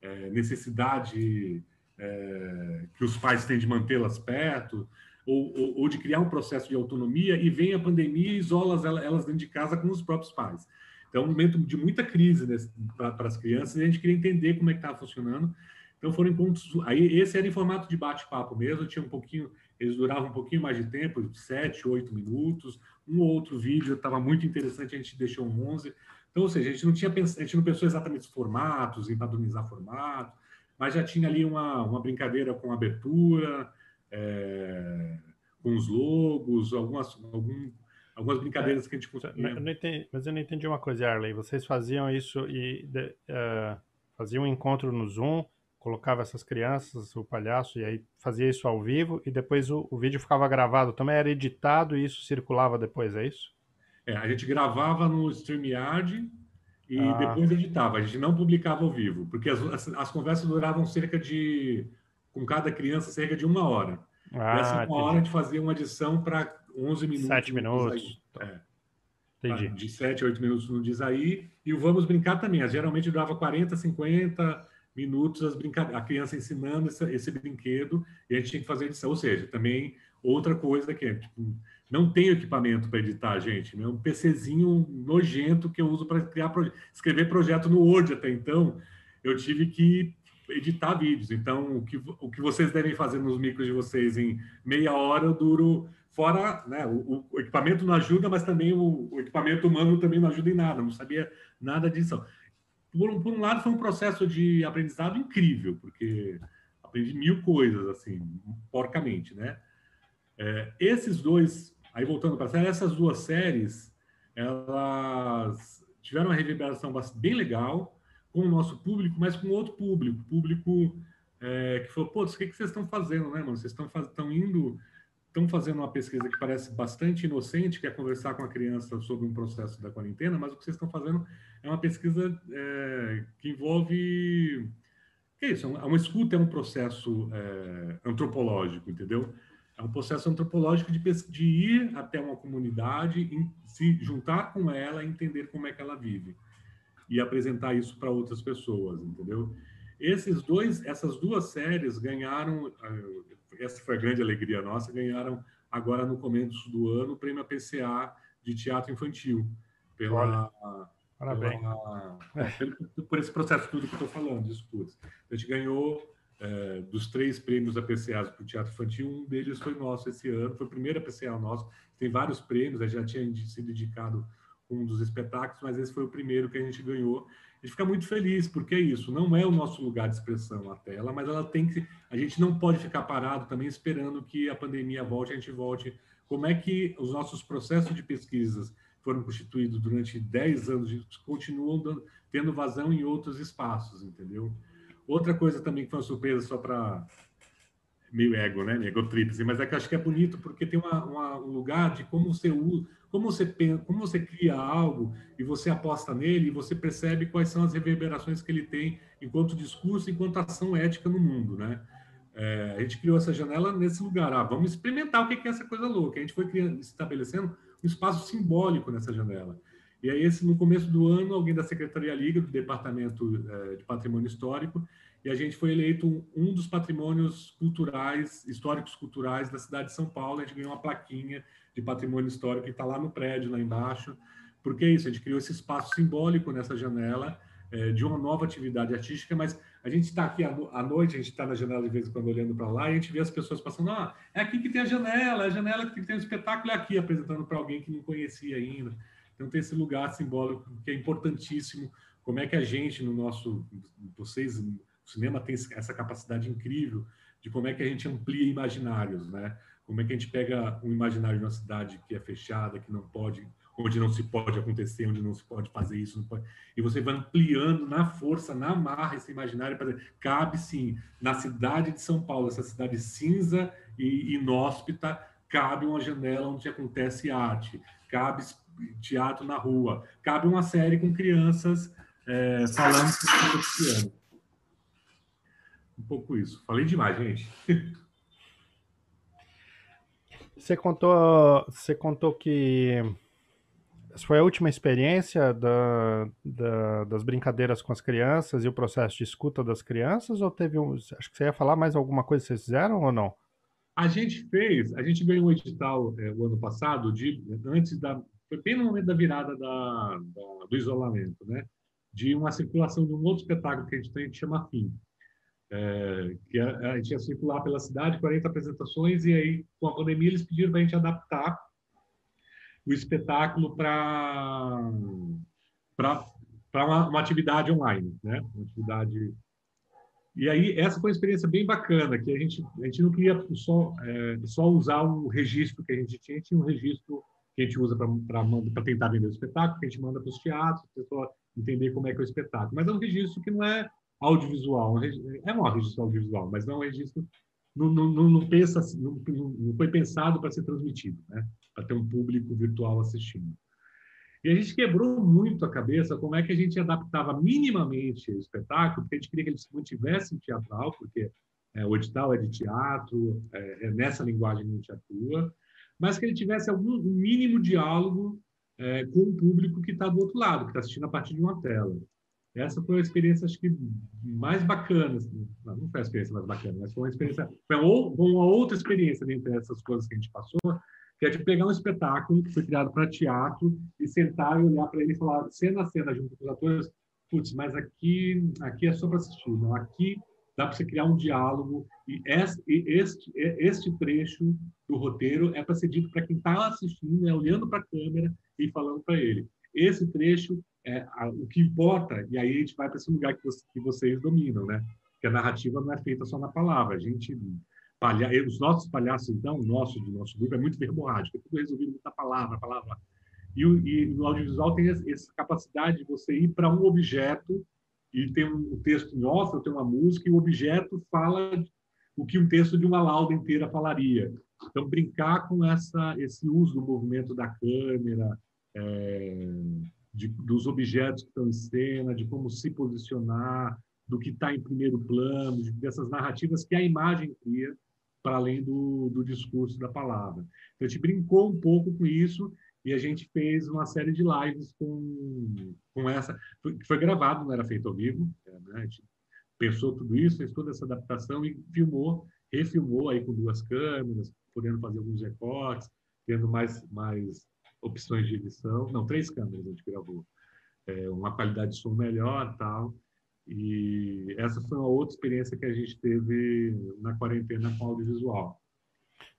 é, necessidade é, que os pais têm de mantê-las perto, ou, ou, ou, de criar um processo de autonomia, e vem a pandemia e isola elas dentro de casa com os próprios pais. Então, é um momento de muita crise para as crianças e a gente queria entender como é que estava funcionando. Então, foram encontros. Aí, esse era em formato de bate-papo mesmo, tinha um pouquinho, eles duravam um pouquinho mais de tempo, sete, oito minutos. Um ou outro vídeo estava muito interessante, a gente deixou um 11. Então, ou seja, a gente não tinha a gente não pensou exatamente os formatos, em padronizar formato, mas já tinha ali uma, uma brincadeira com abertura, é, com os logos, algumas, algum, algumas brincadeiras que a gente conseguia. Entendi, mas eu não entendi uma coisa, Arley. Vocês faziam isso e de, uh, faziam um encontro no Zoom, colocava essas crianças, o palhaço, e aí fazia isso ao vivo, e depois o, o vídeo ficava gravado também, era editado e isso circulava depois, é isso? É, a gente gravava no StreamYard e ah. depois editava. A gente não publicava ao vivo, porque as, as, as, conversas duravam cerca de, com cada criança, cerca de uma hora. Ah, e essa uma entendi. hora a gente fazia uma edição para 11 minutos. 7 minutos. É. Entendi. De 7 a 8 minutos no Diz Aí. E o Vamos Brincar também. Geralmente durava 40, 50 minutos as a criança ensinando esse, esse, brinquedo e a gente tinha que fazer edição. Ou seja, também outra coisa que é, tipo, não tenho equipamento para editar, gente. É um PCzinho nojento que eu uso para criar escrever projeto no Word até então. Eu tive que editar vídeos. Então, o que, o que vocês devem fazer nos micros de vocês em meia hora, eu duro fora, né? O, o equipamento não ajuda, mas também o, o, equipamento humano também não ajuda em nada. Não sabia nada disso. Por um, por um lado, foi um processo de aprendizado incrível, porque aprendi mil coisas, assim, porcamente, né? É, esses dois, aí voltando para a série, essas duas séries, elas tiveram uma reverberação bem legal com o nosso público, mas com outro público, público é, que falou, pô, o que, que vocês estão fazendo, né, mano? Vocês estão indo, estão fazendo uma pesquisa que parece bastante inocente, que é conversar com a criança sobre um processo da quarentena, mas o que vocês estão fazendo é uma pesquisa é, que envolve que é isso, é uma escuta é um processo é, antropológico, entendeu? É um processo antropológico de, de ir até uma comunidade, se juntar com ela, entender como é que ela vive e apresentar isso para outras pessoas, entendeu? Esses dois, essas duas séries ganharam, eh, essa foi a grande alegria nossa, ganharam agora no começo do ano o prêmio APCA de teatro infantil pela Parabéns. Pela, é, por esse processo tudo que estou falando, de estudos. A gente ganhou é, dos três prêmios APCA para o teatro infantil, um deles foi nosso esse ano, foi o primeiro APCA nosso. Tem vários prêmios, a gente já tinha sido indicado um dos espetáculos, mas esse foi o primeiro que a gente ganhou. A gente fica muito feliz, porque é isso, não é o nosso lugar de expressão a tela, mas ela tem que. A gente não pode ficar parado também esperando que a pandemia volte, a gente volte. Como é que os nossos processos de pesquisas foram constituídos durante 10 anos continuam dando, tendo vazão em outros espaços, entendeu? Outra coisa também que foi uma surpresa só para meio ego, né? Ego assim, mas é que eu acho que é bonito porque tem uma, uma, um lugar de como você usa como você pensa, como você cria algo e você aposta nele e você percebe quais são as reverberações que ele tem enquanto discurso, enquanto ação ética no mundo, né? É, a gente criou essa janela nesse lugar. Ah, vamos experimentar o que é essa coisa louca. A gente foi criando, estabelecendo um espaço simbólico nessa janela. E aí, esse, no começo do ano, alguém da Secretaria Liga, do Departamento é, de Patrimônio Histórico, e a gente foi eleito um dos patrimônios culturais, históricos culturais da cidade de São Paulo. A gente ganhou uma plaquinha de patrimônio histórico que está lá no prédio, lá embaixo. Porque é isso, a gente criou esse espaço simbólico nessa janela é, de uma nova atividade artística, mas a gente está aqui à noite, a gente está na janela de vez em quando olhando para lá e a gente vê as pessoas passando, ah, é aqui que tem a janela, é a janela que tem um espetáculo é aqui, apresentando para alguém que não conhecia ainda. Então tem esse lugar simbólico que é importantíssimo. Como é que a gente, no nosso, vocês, o cinema tem essa capacidade incrível de como é que a gente amplia imaginários, né? Como é que a gente pega um imaginário de uma cidade que é fechada, que não pode, onde não se pode acontecer, onde não se pode fazer isso, pode... e você vai ampliando na força, na marra esse imaginário para cabe sim na cidade de São Paulo, essa cidade cinza e inóspita, cabe uma janela onde acontece arte, cabe teatro na rua, cabe uma série com crianças é, falando sobre o cotidiano. Pouco isso. Falei demais, gente. Você contou, você contou que essa foi a última experiência da, da, das brincadeiras com as crianças e o processo de escuta das crianças? Ou teve um. Acho que você ia falar mais alguma coisa que vocês fizeram ou não? A gente fez, a gente ganhou um edital é, o ano passado, de, antes da. foi bem no momento da virada da, da, do isolamento, né? De uma circulação de um outro espetáculo que a gente tem que chama Fim. É, que a, a, gente ia circular pela cidade, 40 apresentações, e aí, com a pandemia, eles pediram para a gente adaptar o espetáculo para uma, uma atividade online, né? Uma atividade e aí, essa foi uma experiência bem bacana, que a gente, a gente não queria só, é, só usar o registro que a gente tinha, tinha um registro que a gente usa para tentar vender o espetáculo, que a gente manda para os teatros, para a pessoa entender como é que é o espetáculo. Mas é um registro que não é audiovisual, é um registro audiovisual, mas não é um registro, não, não, não, não pensa, não, não foi pensado para ser transmitido, né? para ter um público virtual assistindo. E a gente quebrou muito a cabeça como é que a gente adaptava minimamente o espetáculo, porque a gente queria que ele se mantivesse teatral, porque é, o edital é de teatro, é, é nessa linguagem que a gente atua, mas que ele tivesse algum um mínimo diálogo é, com o público que está do outro lado, que está assistindo a partir de uma tela. Essa foi a experiência, acho que, mais bacana. Assim. Não, foi a experiência mais bacana, mas foi uma experiência, foi uma outra experiência dentre essas coisas que a gente passou, que é de pegar um espetáculo que foi criado para teatro e sentar e olhar para ele e falar cena a cena junto com os atores, putz, mas aqui, aqui é só para assistir, não, aqui dá para você criar um diálogo e este, este, este trecho do roteiro é para ser dito para quem está assistindo, é olhando para a câmera e falando para ele. Esse trecho é o que importa, e aí a gente vai para esse lugar que, você, que vocês dominam, né? Que a narrativa não é feita só na palavra, a gente palha... os nossos palhaços, então, o nosso, do nosso grupo, é muito verborrágico, é tudo resolvido muita palavra, palavra. E, e no audiovisual tem essa capacidade de você ir para um objeto e tem um texto em off, tem uma música, e o objeto fala o que um texto de uma lauda inteira falaria. Então, brincar com essa, esse uso do movimento da câmera, é, de, dos objetos que estão em cena, de como se posicionar, do que está em primeiro plano, de, dessas narrativas que a imagem cria, para além do, do discurso da palavra. Então, a gente brincou um pouco com isso e a gente fez uma série de lives com, com essa, que foi gravado, não era feito ao vivo, né? a gente pensou tudo isso, fez toda essa adaptação e filmou, refilmou aí com duas câmeras, podendo fazer alguns recortes, tendo mais, mais opções de edição, não, três câmeras a gente gravou, é, uma qualidade de som melhor tal, e essa foi uma outra experiência que a gente teve na quarentena com audiovisual.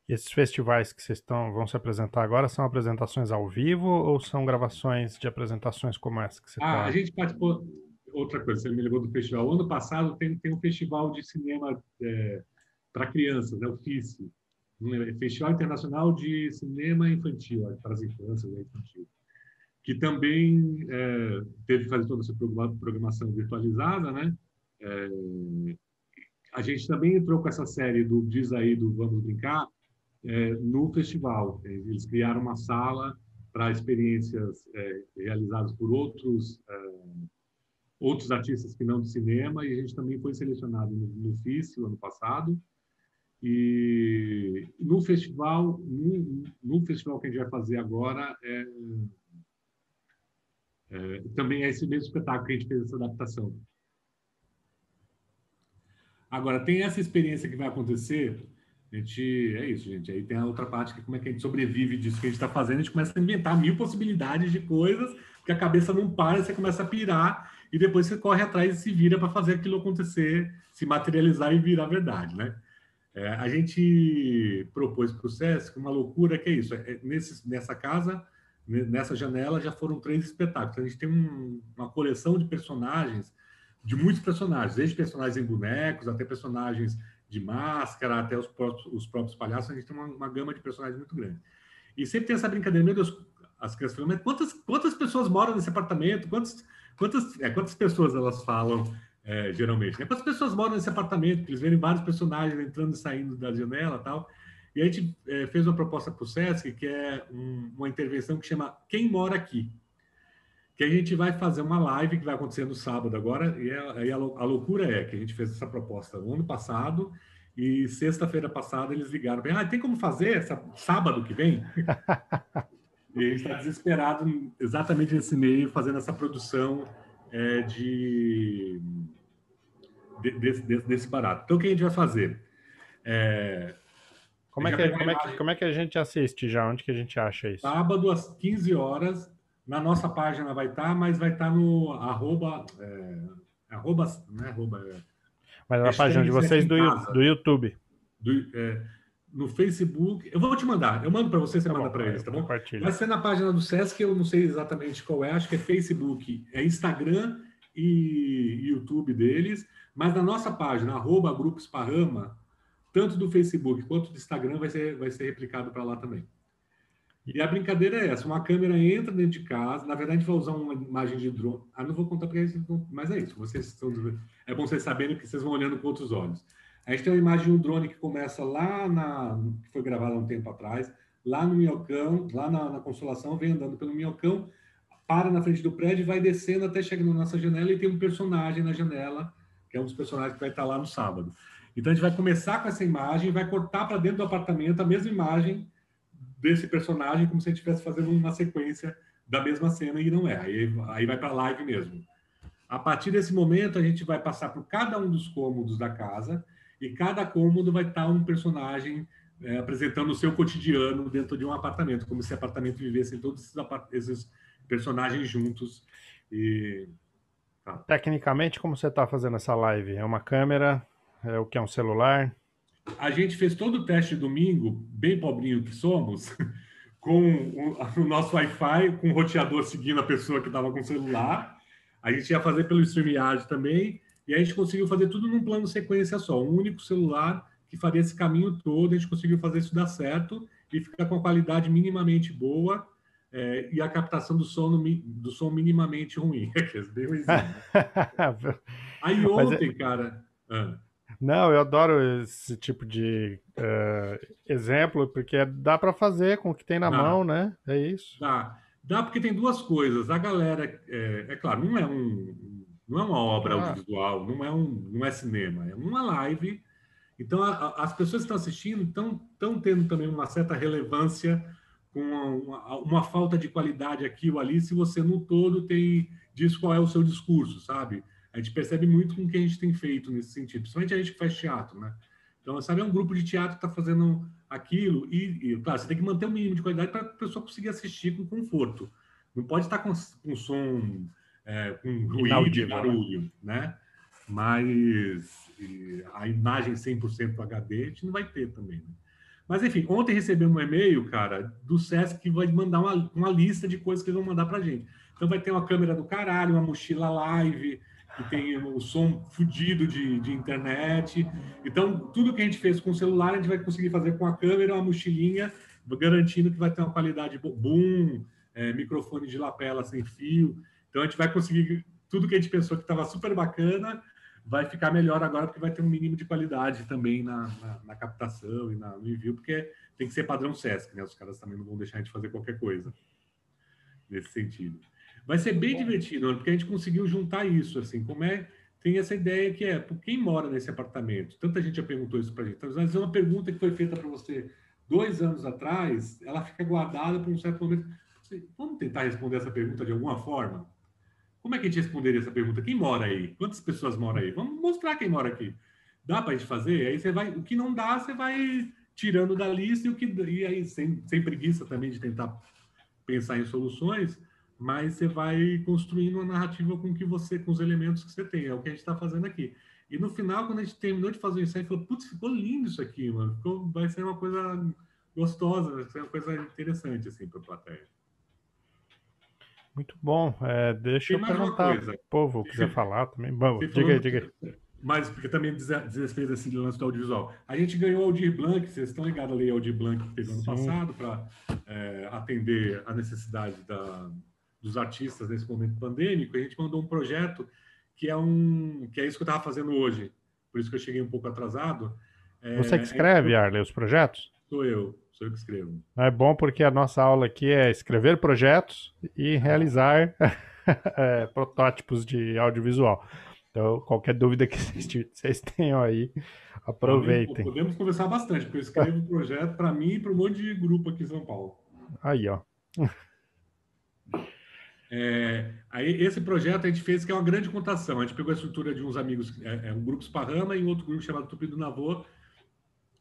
E esses festivais que vocês estão, vão se apresentar agora são apresentações ao vivo ou são gravações de apresentações como essa que você? Ah, a gente participou. Outra coisa, você me ligou do festival. O ano passado tem, tem um festival de cinema é, para crianças, né, o FICE, Festival Internacional de Cinema Infantil, para as crianças né, infantil que também é, teve que fazer toda essa programação virtualizada, né? É, a gente também entrou com essa série do Diz aí do Vamos Brincar é, no festival. Eles criaram uma sala para experiências é, realizadas por outros é, outros artistas que não de cinema e a gente também foi selecionado no, no FIS o ano passado e no festival no, no festival que a gente vai fazer agora é é, também é esse mesmo espetáculo que a gente fez essa adaptação. Agora, tem essa experiência que vai acontecer, a gente, é isso, gente. Aí tem a outra parte que como é que a gente sobrevive disso que a gente está fazendo, a gente começa a inventar mil possibilidades de coisas, porque a cabeça não para, você começa a pirar, e depois você corre atrás e se vira para fazer aquilo acontecer, se materializar e virar verdade, né? É, a gente propôs para o SESC uma loucura que é isso. É, nesse, nessa casa, nessa janela já foram três espetáculos. A gente tem um, uma coleção de personagens, de muitos personagens, desde personagens em bonecos até personagens de máscara, até os próprios, os próprios palhaços. A gente tem uma, uma, gama de personagens muito grande. E sempre tem essa brincadeira, meu Deus, as crianças falam, mas quantas, quantas pessoas moram nesse apartamento? Quantas, quantas, é, quantas pessoas elas falam é, geralmente? Né? Quantas pessoas moram nesse apartamento? Eles verem vários personagens entrando e saindo da janela tal. E a gente é, fez uma proposta para o SESC, que é um, uma intervenção que chama Quem Mora Aqui? Que a gente vai fazer uma live que vai acontecer no sábado agora, e, é, e a, a, loucura é que a gente fez essa proposta no ano passado, e sexta-feira passada eles ligaram, ah, tem como fazer essa, sábado que vem? e a gente está desesperado exatamente nesse meio, fazendo essa produção é, de, de, desse, desse, barato. Então, o que a gente vai fazer? É, Como é, que, como, é que, como é que a gente assiste já? Onde que a gente acha isso? Sábado às 15 horas, na nossa página vai estar, tá, mas vai estar tá no arroba, é, arroba, não é arroba, é, mas na página de vocês do, do YouTube. Do, é, no Facebook. Eu vou te mandar. Eu mando para você, você tá manda para eles, tá bom? Vai ser na página do Sesc, eu não sei exatamente qual é, acho que é Facebook, é Instagram e YouTube deles, mas na nossa página, arroba Grupo Esparrama, tanto do Facebook quanto do Instagram, vai ser, vai ser replicado para lá também. E a brincadeira é essa: uma câmera entra dentro de casa, na verdade, a gente vai usar uma imagem de drone. Ah, não vou contar para eles, mas é isso. Vocês estão, é bom vocês saberem que vocês vão olhando com outros olhos. A gente tem uma imagem de um drone que começa lá na. que foi gravada um tempo atrás, lá no Minhocão, lá na, na Consolação, vem andando pelo Minhocão, para na frente do prédio, vai descendo até chegar na nossa janela e tem um personagem na janela, que é um dos personagens que vai estar lá no sábado. Então a gente vai começar com essa imagem, vai cortar para dentro do apartamento a mesma imagem desse personagem, como se a gente estivesse fazendo uma sequência da mesma cena, e não é. Aí, aí vai para live mesmo. A partir desse momento, a gente vai passar por cada um dos cômodos da casa, e cada cômodo vai estar um personagem é, apresentando o seu cotidiano dentro de um apartamento, como se o apartamento vivesse todos esses, esses personagens juntos. E... Tá. Tecnicamente, como você está fazendo essa live? É uma câmera? É o que é um celular? A gente fez todo o teste domingo, bem pobrinho que somos, com o, o nosso Wi-Fi, com o roteador seguindo a pessoa que estava com o celular. A gente ia fazer pelo StreamYard também, e a gente conseguiu fazer tudo num plano sequência só, um único celular que faria esse caminho todo, a gente conseguiu fazer isso dar certo e ficar com a qualidade minimamente boa é, e a captação do som, do som minimamente ruim. Bem Aí é ontem, é... cara... Ah, não, eu adoro esse tipo de uh, exemplo, porque dá para fazer com o que tem na dá. mão, né? É isso. Dá. Dá porque tem duas coisas. A galera, é, é claro, não é um, não é uma obra ah. audiovisual, não é um, não é cinema, é uma live. Então a, a, as pessoas que estão assistindo estão, estão tendo também uma certa relevância com uma, uma, falta de qualidade aqui ou ali, se você no todo tem diz qual é o seu discurso, sabe? A gente percebe muito com o que a gente tem feito nesse sentido, principalmente a gente que faz teatro, né? Então, sabe, é um grupo de teatro que está fazendo aquilo e, e, claro, você tem que manter o mínimo de qualidade para a pessoa conseguir assistir com conforto. Não pode estar com, com som, é, com ruído Inaudível, e né? barulho, né? Mas a imagem 100% HD a gente não vai ter também, né? Mas, enfim, ontem recebemos um e-mail, cara, do SESC que vai mandar uma, uma lista de coisas que eles vão mandar para gente. Então, vai ter uma câmera do caralho, uma mochila live, que tem o som fudido de, de internet. Então, tudo que a gente fez com o celular, a gente vai conseguir fazer com a câmera, uma mochilinha, garantindo que vai ter uma qualidade boom, é, microfone de lapela sem fio. Então, a gente vai conseguir tudo que a gente pensou que estava super bacana, vai ficar melhor agora, porque vai ter um mínimo de qualidade também na, na, na captação e na, no envio, porque tem que ser padrão SESC, né? Os caras também não vão deixar a gente fazer qualquer coisa nesse sentido. Vai ser bem divertido, porque a gente conseguiu juntar isso, assim, como é tem essa ideia que é, por quem mora nesse apartamento? Tanta gente já perguntou isso para a gente. Mas é uma pergunta que foi feita para você dois anos atrás, ela fica guardada por um certo momento. Vamos tentar responder essa pergunta de alguma forma? Como é que a gente responderia essa pergunta? Quem mora aí? Quantas pessoas moram aí? Vamos mostrar quem mora aqui. Dá para a gente fazer? Aí você vai, o que não dá, você vai tirando da lista e o que e aí sem, sem preguiça também de tentar pensar em soluções mas você vai construindo uma narrativa com que você, com os elementos que você tem. É o que a gente está fazendo aqui. E no final, quando a gente terminou de fazer a gente falou, putz, ficou lindo isso aqui, mano. Ficou, vai ser uma coisa gostosa, vai ser uma coisa interessante, assim, para a plateia. Muito bom. É, deixa Tem eu perguntar o povo quiser falar também. Vamos, diga aí, diga aí. Mas, porque também diz, respeito esse lance do audiovisual. A gente ganhou o Aldir Blanc, vocês estão ligados ali, Aldir Blanc, que teve ano Sim. passado, para é, atender a necessidade da, dos artistas nesse momento pandêmico, a gente mandou um projeto que é um que é isso que eu estava fazendo hoje. Por isso que eu cheguei um pouco atrasado. É, Você que escreve, é, Arley, os projetos? Sou eu, sou eu que escrevo. É bom porque a nossa aula aqui é escrever projetos e realizar é, protótipos de audiovisual. Então, qualquer dúvida que vocês tenham aí, aproveitem. Podemos conversar bastante, porque eu escrevo um projeto para mim e para um monte de grupo aqui em São Paulo. Aí, ó. É, aí esse projeto a gente fez que é uma grande contação. A gente pegou a estrutura de uns amigos, é, é um grupo Sparrama e um outro grupo chamado Tupi do Navô,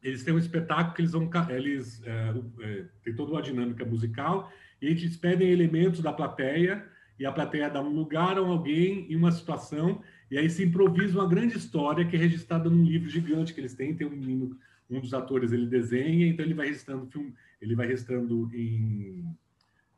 eles têm um espetáculo que eles vão. Eles, é, é, tem toda uma dinâmica musical, e eles pedem elementos da plateia, e a plateia dá um lugar a alguém em uma situação, e aí se improvisa uma grande história que é registrada num livro gigante que eles têm. Tem um menino, um dos atores, ele desenha, então ele vai registrando filme, ele vai registrando em,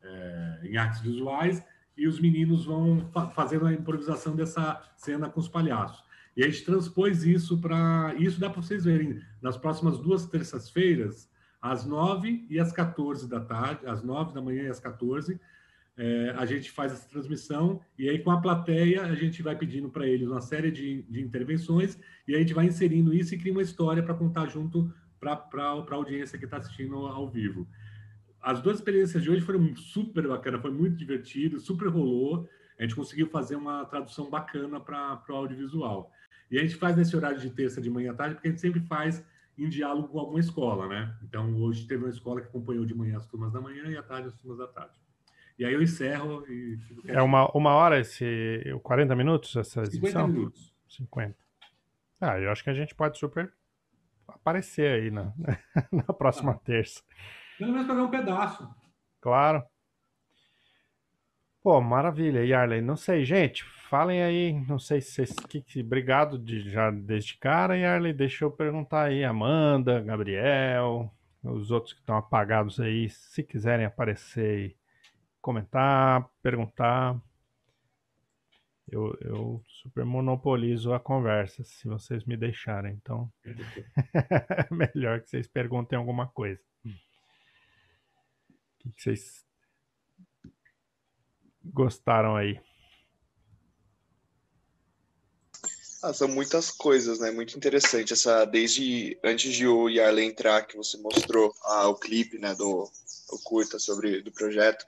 é, em artes visuais, e os meninos vão fa fazendo a improvisação dessa cena com os palhaços. E a gente transpôs isso para. Isso dá para vocês verem. Nas próximas duas terças-feiras, às 9 e às 14 da tarde, às 9 da manhã e às 14, é, a gente faz essa transmissão e aí com a plateia a gente vai pedindo para eles uma série de, de intervenções e a gente vai inserindo isso e cria uma história para contar junto para a audiência que está assistindo ao vivo. As duas experiências de hoje foram super bacanas, foi muito divertido, super rolou. A gente conseguiu fazer uma tradução bacana para o audiovisual. E a gente faz nesse horário de terça de manhã à tarde, porque a gente sempre faz em diálogo com alguma escola, né? Então, hoje teve uma escola que acompanhou de manhã as turmas da manhã e à tarde as turmas da tarde. E aí eu encerro e É uma, uma hora, esse 40 minutos essa exibição? 50 minutos. 50. Ah, eu acho que a gente pode super aparecer aí na, na próxima ah. terça. Pelo menos para ver um pedaço. Claro. Pô, maravilha. E Arley, não sei, gente, falem aí, não sei se vocês. Obrigado de, já desde cara. E Arley, deixa eu perguntar aí, Amanda, Gabriel, os outros que estão apagados aí, se quiserem aparecer comentar, perguntar. Eu, eu super monopolizo a conversa, se vocês me deixarem. Então, melhor que vocês perguntem alguma coisa. O que, que vocês gostaram aí? Ah, são muitas coisas, né? Muito interessante essa desde antes de o Yarley entrar que você mostrou ah, o clipe, né, do o curta sobre do projeto,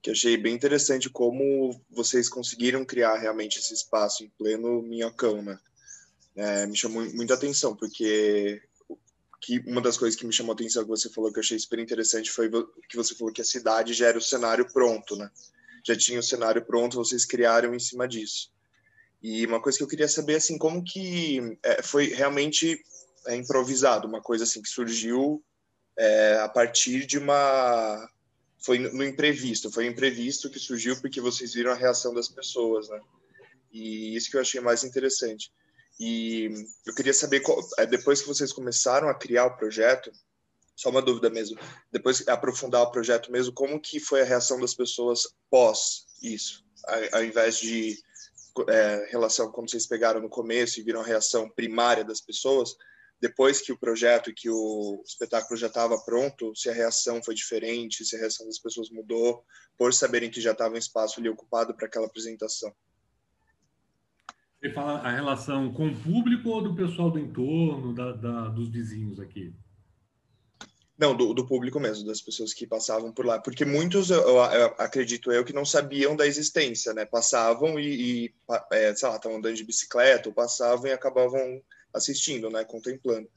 que achei bem interessante como vocês conseguiram criar realmente esse espaço em pleno minhocão, né? É, me chamou muita atenção porque que uma das coisas que me chamou a atenção que você falou que eu achei super interessante foi que você falou que a cidade já era o cenário pronto, né? Já tinha o cenário pronto, vocês criaram em cima disso. E uma coisa que eu queria saber, assim, como que é, foi realmente é, improvisado, uma coisa assim que surgiu é, a partir de uma... Foi no imprevisto, foi imprevisto que surgiu porque vocês viram a reação das pessoas, né? E isso que eu achei mais interessante. E eu queria saber, qual, é, depois que vocês começaram a criar o projeto, só uma dúvida mesmo. Depois aprofundar o projeto mesmo, como que foi a reação das pessoas pós isso, ao invés de é, relação quando vocês pegaram no começo e viram a reação primária das pessoas, depois que o projeto e que o espetáculo já estava pronto, se a reação foi diferente, se a reação das pessoas mudou, por saberem que já estava um espaço ali ocupado para aquela apresentação. Você fala a relação com o público ou do pessoal do entorno, da, da, dos vizinhos aqui? Não, do, do, público mesmo, das pessoas que passavam por lá. Porque muitos, eu, eu, acredito eu, que não sabiam da existência, né? Passavam e, e é, sei lá, estavam andando de bicicleta, ou passavam e acabavam assistindo, né? Contemplando.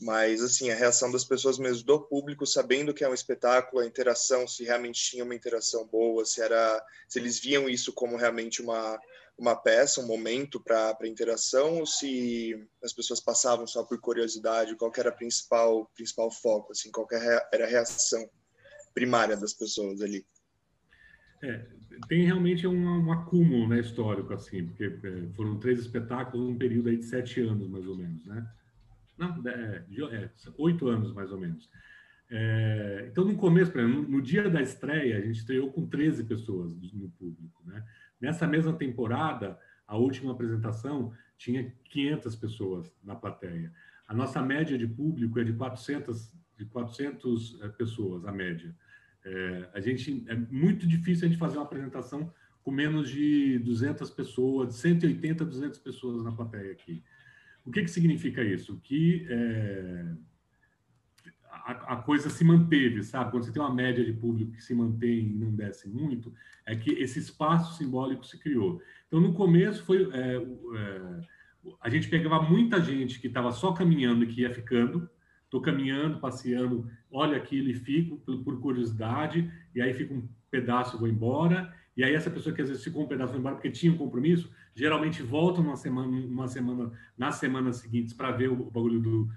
Mas, assim, a reação das pessoas mesmo, do público, sabendo que é um espetáculo, a interação, se realmente tinha uma interação boa, se era... Se eles viam isso como realmente uma uma peça, um momento para interação, ou se as pessoas passavam só por curiosidade, qual era a principal principal foco, assim, qual era a reação primária das pessoas ali? É, tem realmente um, um, acúmulo né, histórico, assim, porque é, foram três espetáculos num período aí de sete anos, mais ou menos, né? Não, é, é oito anos, mais ou menos. É, então, no começo, no, no, dia da estreia, a gente estreou com 13 pessoas no público, né? Nessa mesma temporada, a última apresentação tinha 500 pessoas na plateia. A nossa média de público é de 400, de 400 é, pessoas, a média. É, a gente, é muito difícil a gente fazer uma apresentação com menos de 200 pessoas, de 180, 200 pessoas na plateia aqui. O que, que significa isso? Que é, a, a, coisa se manteve, sabe? Quando você tem uma média de público que se mantém e não desce muito, é que esse espaço simbólico se criou. Então, no começo, foi é, é, a gente pegava muita gente que estava só caminhando e que ia ficando. Estou caminhando, passeando, olha aquilo e fico por, por curiosidade, e aí fica um pedaço, vou embora. E aí essa pessoa que às vezes ficou um pedaço, embora porque tinha um compromisso, geralmente volta uma semana, uma semana nas semanas seguintes para ver o, bagulho do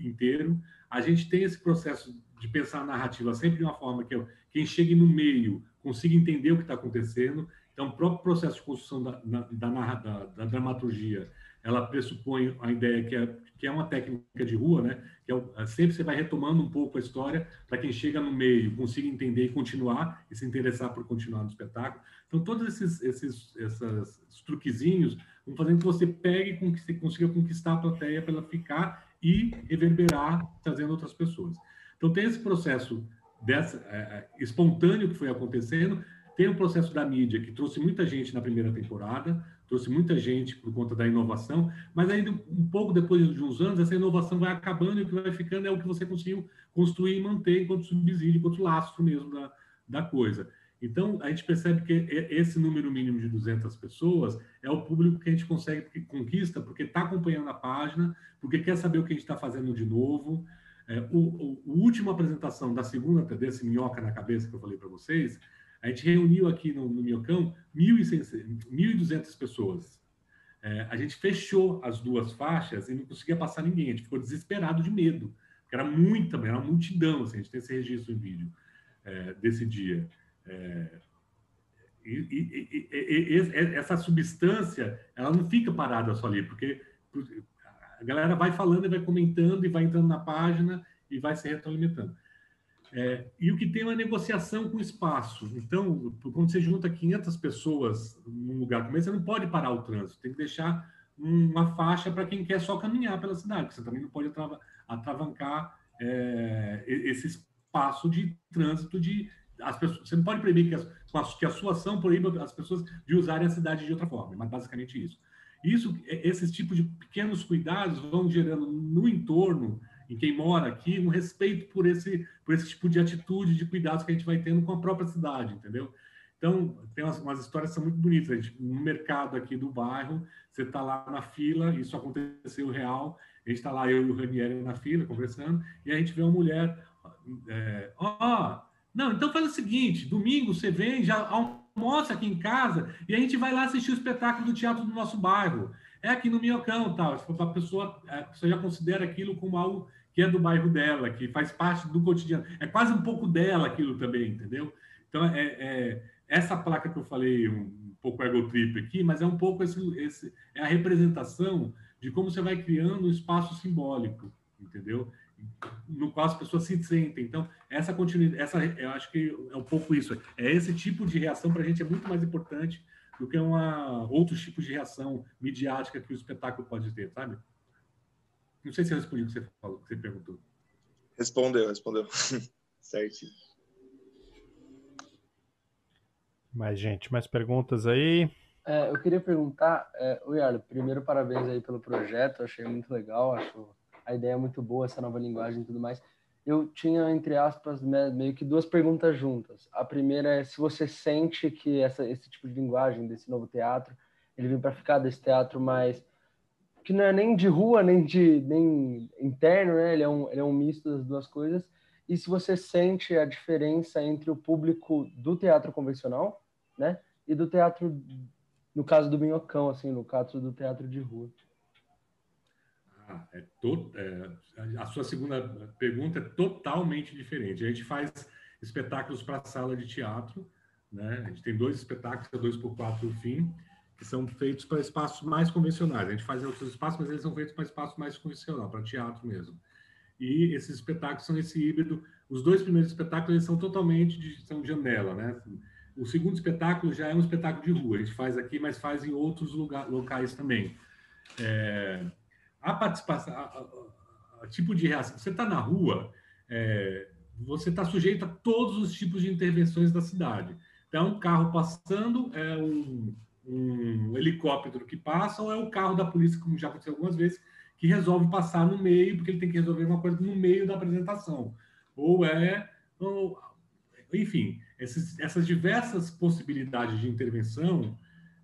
inteiro. A gente tem esse processo de pensar a narrativa sempre de uma forma que quem chegue no meio consiga entender o que está acontecendo. Então, o próprio processo de construção da, da, da, da, dramaturgia, ela pressupõe a ideia que é, que é uma técnica de rua, né? Que é, é sempre você vai retomando um pouco a história para quem chega no meio consiga entender e continuar e se interessar por continuar no espetáculo. Então, todos esses, esses, esses truquezinhos vão fazendo que você pegue e que consiga conquistar a plateia para ela ficar e reverberar trazendo outras pessoas. Então, tem esse processo dessa, é, é, espontâneo que foi acontecendo, tem o processo da mídia, que trouxe muita gente na primeira temporada, trouxe muita gente por conta da inovação, mas ainda um pouco depois de uns anos, essa inovação vai acabando e o que vai ficando é o que você conseguiu construir e manter enquanto subsídio, enquanto lastro mesmo da, da coisa. Então, a gente percebe que esse número mínimo de 200 pessoas é o público que a gente consegue, que conquista, porque está acompanhando a página, porque quer saber o que a gente está fazendo de novo, é, o, o última apresentação da segunda, desse minhoca na cabeça que eu falei para vocês, a gente reuniu aqui no, no Minhocão 1.200 pessoas. É, a gente fechou as duas faixas e não conseguia passar ninguém. A gente ficou desesperado de medo, porque era muita, era uma multidão. Assim, a gente tem esse registro em vídeo é, desse dia. É, e, e, e, essa substância, ela não fica parada só ali, porque a galera vai falando e vai comentando e vai entrando na página e vai se retroalimentando. É, e o que tem é uma negociação com o espaço. Então, quando você junta 500 pessoas num lugar como esse, você não pode parar o trânsito, tem que deixar uma faixa para quem quer só caminhar pela cidade, você também não pode atrava, atravancar é, esse espaço de trânsito de as pessoas, você não pode proibir que, as, que a sua ação proíba as pessoas de usarem a cidade de outra forma, mas basicamente isso. Isso, é, esses tipos de pequenos cuidados vão gerando no entorno, em quem mora aqui, um respeito por esse, por esse tipo de atitude, de cuidados que a gente vai tendo com a própria cidade, entendeu? Então, tem umas, umas histórias que são muito bonitas. A no mercado aqui do bairro, você está lá na fila, isso aconteceu real, a gente está lá, eu e o Ranieri na fila, conversando, e a gente vê uma mulher, é, ó, oh, não, então faz o seguinte, domingo você vem, já almoça aqui em casa e a gente vai lá assistir o espetáculo do teatro do nosso bairro. É aqui no Minhocão, tal. A pessoa, a pessoa já considera aquilo como algo que é do bairro dela, que faz parte do cotidiano. É quase um pouco dela aquilo também, entendeu? Então, é, é essa placa que eu falei, um, um pouco ego trip aqui, mas é um pouco esse, esse, é a representação de como você vai criando um espaço simbólico, entendeu? No qual as pessoas se sentem. Então, essa continuidade, essa, eu acho que é um pouco isso. É esse tipo de reação para a gente é muito mais importante do que uma, outros tipos de reação midiática que o espetáculo pode ter, sabe? Não sei se eu respondi o que você falou, que você perguntou. Respondeu, respondeu. certo. Mais gente, mais perguntas aí? É, eu queria perguntar, é, Yardo, primeiro parabéns aí pelo projeto, achei muito legal, acho a ideia é muito boa, essa nova linguagem e tudo mais. Eu tinha, entre aspas, meio que duas perguntas juntas. A primeira é se você sente que essa, esse tipo de linguagem desse novo teatro, ele vem para ficar desse teatro mais que não é nem de rua, nem de nem interno, né? Ele é um, ele é um misto das duas coisas. E se você sente a diferença entre o público do teatro convencional, né? E do teatro, no caso do Minhocão, assim, no caso do teatro de rua. Ah, é to, é, a sua segunda pergunta é totalmente diferente. A gente faz espetáculos para sala de teatro, né? A gente tem dois espetáculos, é dois por quatro fim, que são feitos para espaços mais convencionais. A gente faz outros espaços, mas eles são feitos para espaços mais convencional, para teatro mesmo. E esses espetáculos são esse híbrido. Os dois primeiros espetáculos eles são totalmente de são de janela, né? O segundo espetáculo já é um espetáculo de rua. A gente faz aqui, mas faz em outros lugar, locais também. É, a participação, a tipo de reação. Você está na rua, é, você está sujeito a todos os tipos de intervenções da cidade. Então, um carro passando, é um, um helicóptero que passa, ou é o carro da polícia, como já aconteceu algumas vezes, que resolve passar no meio, porque ele tem que resolver uma coisa no meio da apresentação. Ou é. Ou, enfim, esses, essas diversas possibilidades de intervenção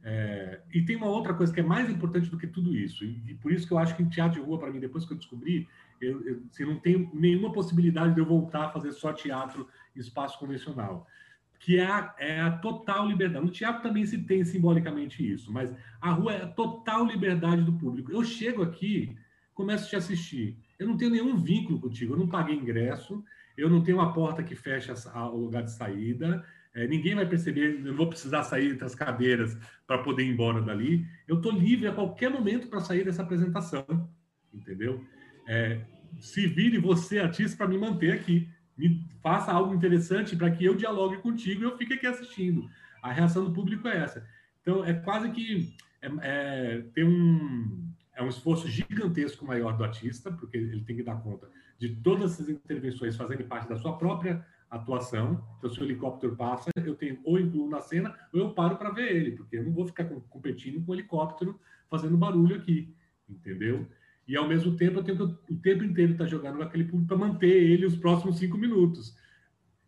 é, e tem uma outra coisa que é mais importante do que tudo isso, e, e por isso que eu acho que teatro de rua, para mim, depois que eu descobri, eu, eu assim, não tenho nenhuma possibilidade de eu voltar a fazer só teatro em espaço convencional, que é a, é a total liberdade. No teatro também se tem simbolicamente isso, mas a rua é a total liberdade do público. Eu chego aqui, começo a te assistir. eu não tenho nenhum vínculo contigo, eu não paguei ingresso, eu não tenho uma porta que fecha o lugar de saída, é, ninguém vai perceber, eu vou precisar sair das cadeiras para poder ir embora dali. Eu estou livre a qualquer momento para sair dessa apresentação, entendeu? É, se vire você, artista, para me manter aqui. Me faça algo interessante para que eu dialogue contigo e eu fique aqui assistindo. A reação do público é essa. Então, é quase que é, é, tem um, é um esforço gigantesco maior do artista, porque ele tem que dar conta de todas essas intervenções fazendo parte da sua própria atuação. Então, se o helicóptero passa, eu tenho ou incluo na cena ou eu paro para ver ele, porque eu não vou ficar competindo com o helicóptero fazendo barulho aqui, entendeu? E ao mesmo tempo eu tenho que o tempo inteiro estar tá jogando com aquele público para manter ele os próximos cinco minutos.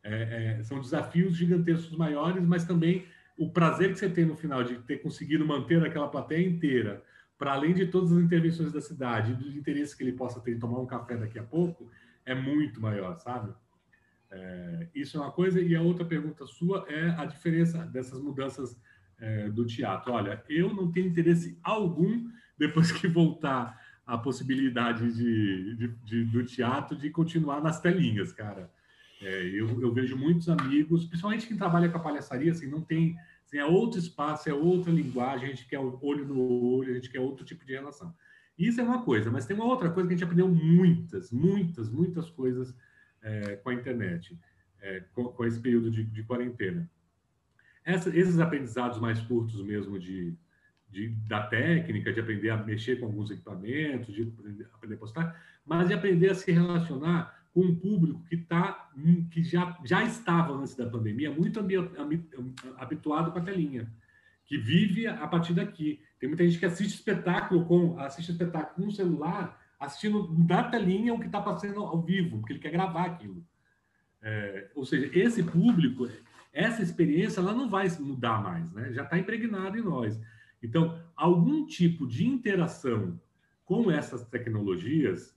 É, é, são desafios gigantescos maiores, mas também o prazer que você tem no final de ter conseguido manter aquela plateia inteira, para além de todas as intervenções da cidade e dos interesses que ele possa ter em tomar um café daqui a pouco, é muito maior, sabe? É, isso é uma coisa. E a outra pergunta sua é a diferença dessas mudanças é, do teatro. Olha, eu não tenho interesse algum, depois que voltar a possibilidade de, de, de do teatro, de continuar nas telinhas, cara. É, eu, eu, vejo muitos amigos, principalmente quem trabalha com a palhaçaria, assim, não tem. Assim, é outro espaço, é outra linguagem, a gente quer olho no olho, a gente quer outro tipo de relação. Isso é uma coisa, mas tem uma outra coisa que a gente aprendeu muitas, muitas, muitas coisas é, com a internet, é, com, com, esse período de, de quarentena. Essa, esses aprendizados mais curtos mesmo de, de, da técnica, de aprender a mexer com alguns equipamentos, de aprender a postar, mas de aprender a se relacionar com um público que tá, que já, já estava antes da pandemia muito habituado com a telinha, que vive a partir daqui. Tem muita gente que assiste espetáculo com assiste espetáculo com um celular assistindo da telinha o que está passando ao vivo, porque ele quer gravar aquilo. É, ou seja, esse público, essa experiência, ela não vai mudar mais, né? já está impregnada em nós. Então, algum tipo de interação com essas tecnologias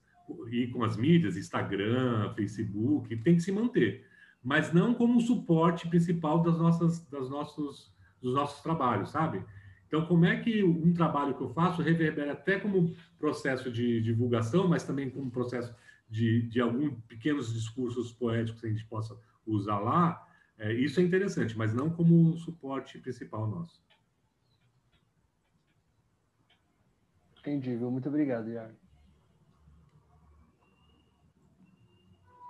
e com as mídias, Instagram, Facebook, tem que se manter, mas não como suporte principal das nossas, das nossos, dos nossos trabalhos, sabe? Então, como é que um trabalho que eu faço reverbera até como processo de divulgação, mas também como processo de, de alguns pequenos discursos poéticos que a gente possa usar lá, é, isso é interessante, mas não como suporte principal nosso. Entendi, muito obrigado, Iago.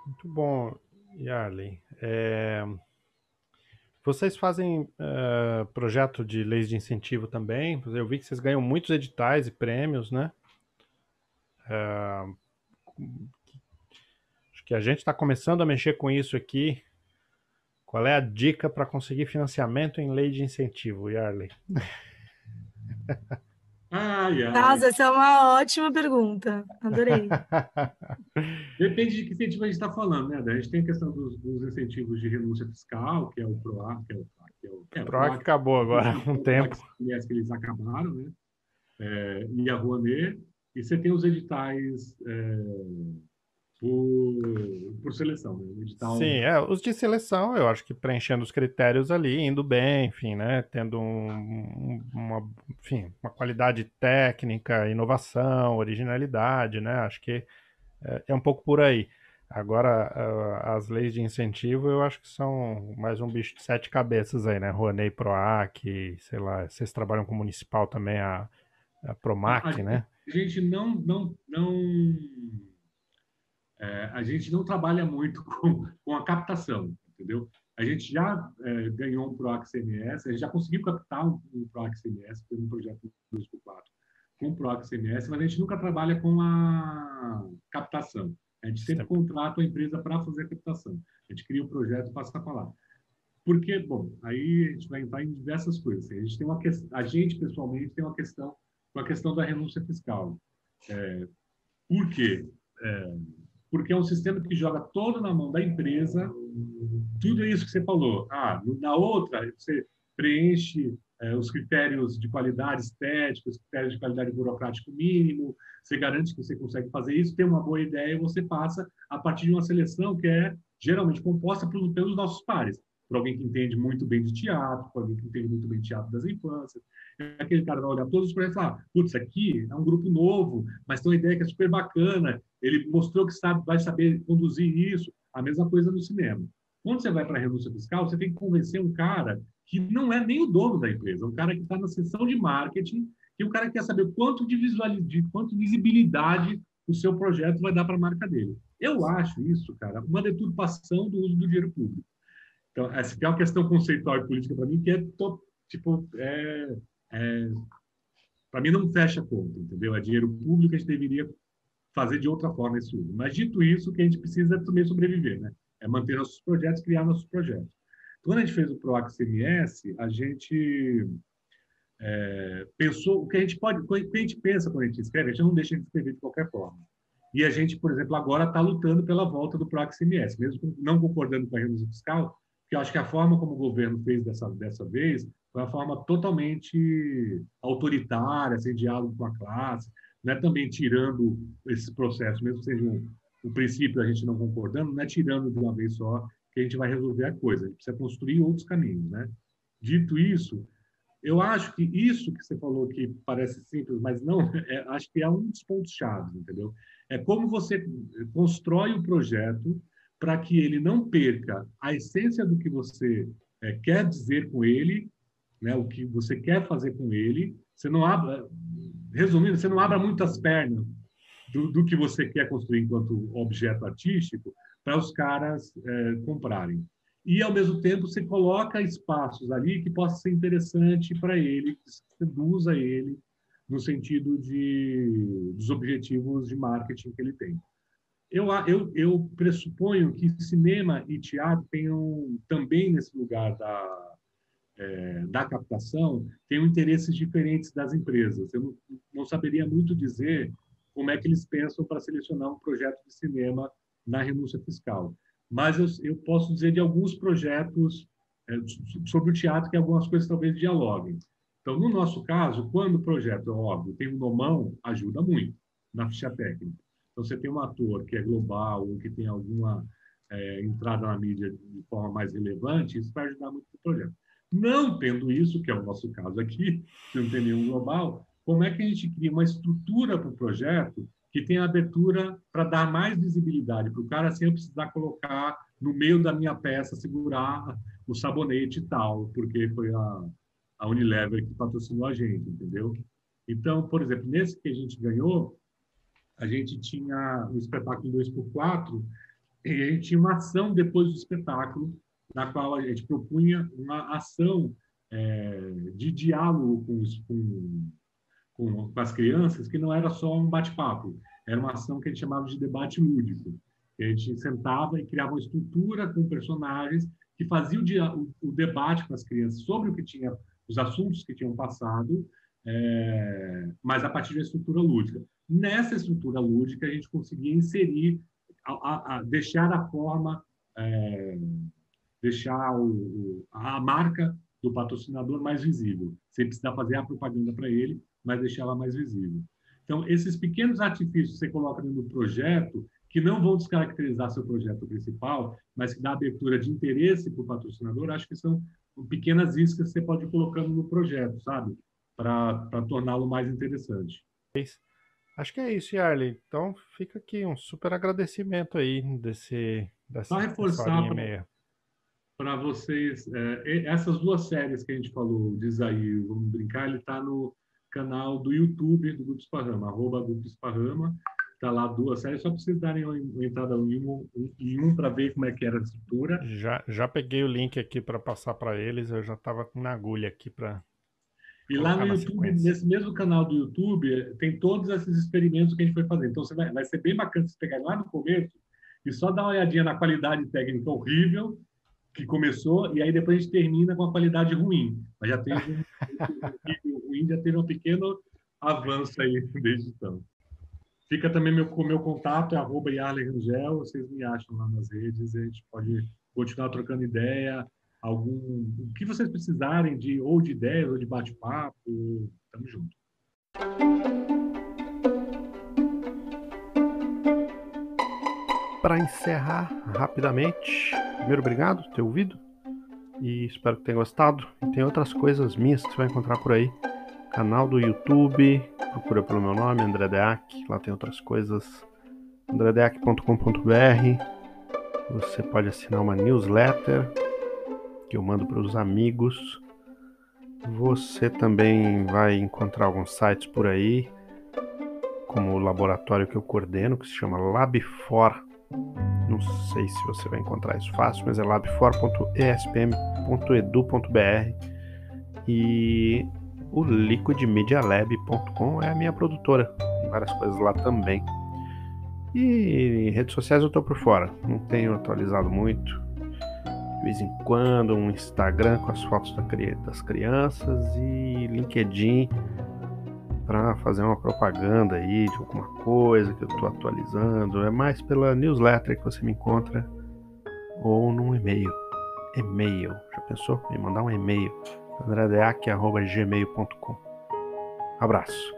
Muito bom, Yarley. É... Vocês fazem uh, projeto de leis de incentivo também? Eu vi que vocês ganham muitos editais e prêmios, né? Uh, acho que a gente está começando a mexer com isso aqui. Qual é a dica para conseguir financiamento em lei de incentivo, Yarley? Ai, ai. Nossa, essa é uma ótima pergunta. Adorei. Depende de que incentivo a gente está falando, né? A gente tem a questão dos, dos, incentivos de renúncia fiscal, que é o PROAC, que é o, que é o, é, PROAC acabou agora, um tempo. Que eles acabaram, né? É, e a Rouanet. E você tem os editais é, por, por seleção, né? Edital... Sim, é, os de seleção, eu acho que preenchendo os critérios ali, indo bem, enfim, né? Tendo um, uma, enfim, uma qualidade técnica, inovação, originalidade, né? Acho que é, é um pouco por aí. Agora, as leis de incentivo, eu acho que são mais um bicho de sete cabeças aí, né? Rouanet Proac, sei lá, vocês trabalham com municipal também, a, a Promac, a, né? A gente não, não, não é, a gente não trabalha muito com, com a captação, entendeu? A gente já é, ganhou um PROAC CMS, a gente já conseguiu captar um, um PROAC CMS, foi um projeto 2x4 com o PROAC CMS, mas a gente nunca trabalha com a captação. A gente sempre contrata a empresa para fazer a captação. A gente cria o um projeto e passa para lá. Porque, bom, aí a gente vai entrar em diversas coisas. A gente tem uma questão, a gente pessoalmente tem uma questão com a questão da renúncia fiscal. É, por quê? É, porque é um sistema que joga todo na mão da empresa, tudo isso que você falou. Ah, na outra, você preenche é, os critérios de qualidade estética, os critérios de qualidade burocrático mínimo, você garante que você consegue fazer isso, tem uma boa ideia, você passa a partir de uma seleção que é geralmente composta pelos, pelos nossos pares. Por alguém que entende muito bem de teatro, por alguém que entende muito bem de teatro das infâncias. Aquele cara vai olhar todos os projetos e falar, putz, aqui é um grupo novo, mas tem uma ideia que é super bacana, ele mostrou que sabe, vai saber conduzir isso. A mesma coisa no cinema. Quando você vai para a renúncia fiscal, você tem que convencer um cara que não é nem o dono da empresa, um cara que está na seção de marketing, que o cara quer saber quanto de visualidade, quanto visibilidade o seu projeto vai dar para a marca dele. Eu acho isso, cara, uma deturpação do uso do dinheiro público. Então, essa é uma questão conceitual e política para mim que é tipo é, é para mim não fecha a conta, entendeu? É dinheiro público, a gente deveria fazer de outra forma esse uso. Mas dito isso, o que a gente precisa é também sobreviver, né? É manter nossos projetos, criar nossos projetos. Quando a gente fez o PROAC CMS, a gente é, pensou o que a gente pode, o que a gente pensa quando a gente escreve, a gente não deixa de escrever de qualquer forma. E a gente, por exemplo, agora está lutando pela volta do PROAC CMS, mesmo não concordando com a renúncia fiscal, porque eu acho que a forma como o governo fez dessa, dessa vez foi uma forma totalmente autoritária, sem diálogo com a classe, não é também tirando esse processo, mesmo que seja um, o princípio a gente não concordando, não é tirando de uma vez só que a gente vai resolver a coisa, a gente precisa construir outros caminhos, né? Dito isso, eu acho que isso que você falou que parece simples, mas não, é, acho que é um dos pontos chaves, entendeu? É como você constrói o projeto para que ele não perca a essência do que você é, quer dizer com ele, né, o que você quer fazer com ele. Você não abra, resumindo, você não abra muitas pernas do, do que você quer construir enquanto objeto artístico para os caras é, comprarem. E, ao mesmo tempo, você coloca espaços ali que possa ser interessante para ele, que seduza ele no sentido de, dos objetivos de marketing que ele tem. Eu, eu, eu pressuponho que cinema e teatro tenham também nesse lugar da, é, da captação, tenham interesses diferentes das empresas. Eu não, não saberia muito dizer como é que eles pensam para selecionar um projeto de cinema na renúncia fiscal. Mas eu, eu posso dizer de alguns projetos é, sobre o teatro que algumas coisas talvez dialoguem. Então, no nosso caso, quando o projeto, é óbvio, tem um nomão, ajuda muito na ficha técnica. Então, você tem um ator que é global ou que tem alguma é, entrada na mídia de forma mais relevante, isso vai ajudar muito no projeto. Não tendo isso, que é o nosso caso aqui, que não tem nenhum global, como é que a gente cria uma estrutura para o projeto que tenha abertura para dar mais visibilidade para o cara sem eu precisar colocar no meio da minha peça, segurar o sabonete e tal, porque foi a, a Unilever que patrocinou a gente, entendeu? Então, por exemplo, nesse que a gente ganhou, a gente tinha um espetáculo 2x4 e a gente tinha uma ação depois do espetáculo, na qual a gente propunha uma ação é, de diálogo com, os, com com, com as crianças que não era só um bate-papo, era uma ação que a gente chamava de debate lúdico. A gente sentava e criava uma estrutura com personagens que faziam o, o, debate com as crianças sobre o que tinha, os assuntos que tinham passado, é, mas a partir uma estrutura lúdica. Nessa estrutura lúdica, a gente conseguia inserir, a, a, a deixar a forma, é, deixar o, a marca do patrocinador mais visível, sem precisar fazer a propaganda para ele, mas deixá-la mais visível. Então, esses pequenos artifícios que você coloca do projeto, que não vão descaracterizar seu projeto principal, mas que dá abertura de interesse para o patrocinador, acho que são pequenas iscas que você pode ir colocando no projeto, sabe? Para torná-lo mais interessante. Acho que é isso, Yarley. Então, fica aqui um super agradecimento aí desse, dessa Só reforçar para vocês, é, essas duas séries que a gente falou, diz aí, vamos brincar, ele está no canal do YouTube do Grupo Esparrama, arroba Grupo Esparrama. Está lá duas séries, só para vocês darem uma entrada em um, em um para ver como é que era a estrutura. Já, já peguei o link aqui para passar para eles, eu já estava na agulha aqui para. E lá no YouTube, nesse mesmo canal do YouTube, tem todos esses experimentos que a gente foi fazer. Então, você vai, vai ser bem bacana você pegar lá no começo e só dar uma olhadinha na qualidade técnica horrível que começou, e aí depois a gente termina com a qualidade ruim. Mas já teve um, o Índia teve um pequeno avanço aí desde então. Fica também meu, o meu contato, é arroba Rangel, vocês me acham lá nas redes, a gente pode continuar trocando ideia, algum, o que vocês precisarem de ou de ideias ou de bate-papo, tamo junto. Para encerrar rapidamente, primeiro obrigado por ter ouvido. e espero que tenha gostado. E tem outras coisas minhas que você vai encontrar por aí. Canal do YouTube, procura pelo meu nome, André Deac, lá tem outras coisas. andredeac.com.br Você pode assinar uma newsletter que eu mando para os amigos. Você também vai encontrar alguns sites por aí, como o laboratório que eu coordeno, que se chama Labfor não sei se você vai encontrar isso fácil, mas é labfor.espm.edu.br e o liquidmedialab.com é a minha produtora. Tem várias coisas lá também. E redes sociais eu tô por fora, não tenho atualizado muito. De vez em quando, um Instagram com as fotos das crianças e LinkedIn para fazer uma propaganda aí de alguma coisa que eu estou atualizando. É mais pela newsletter que você me encontra ou num e-mail. E-mail. Já pensou? Me mandar um e-mail. andredeac.gmail.com Abraço.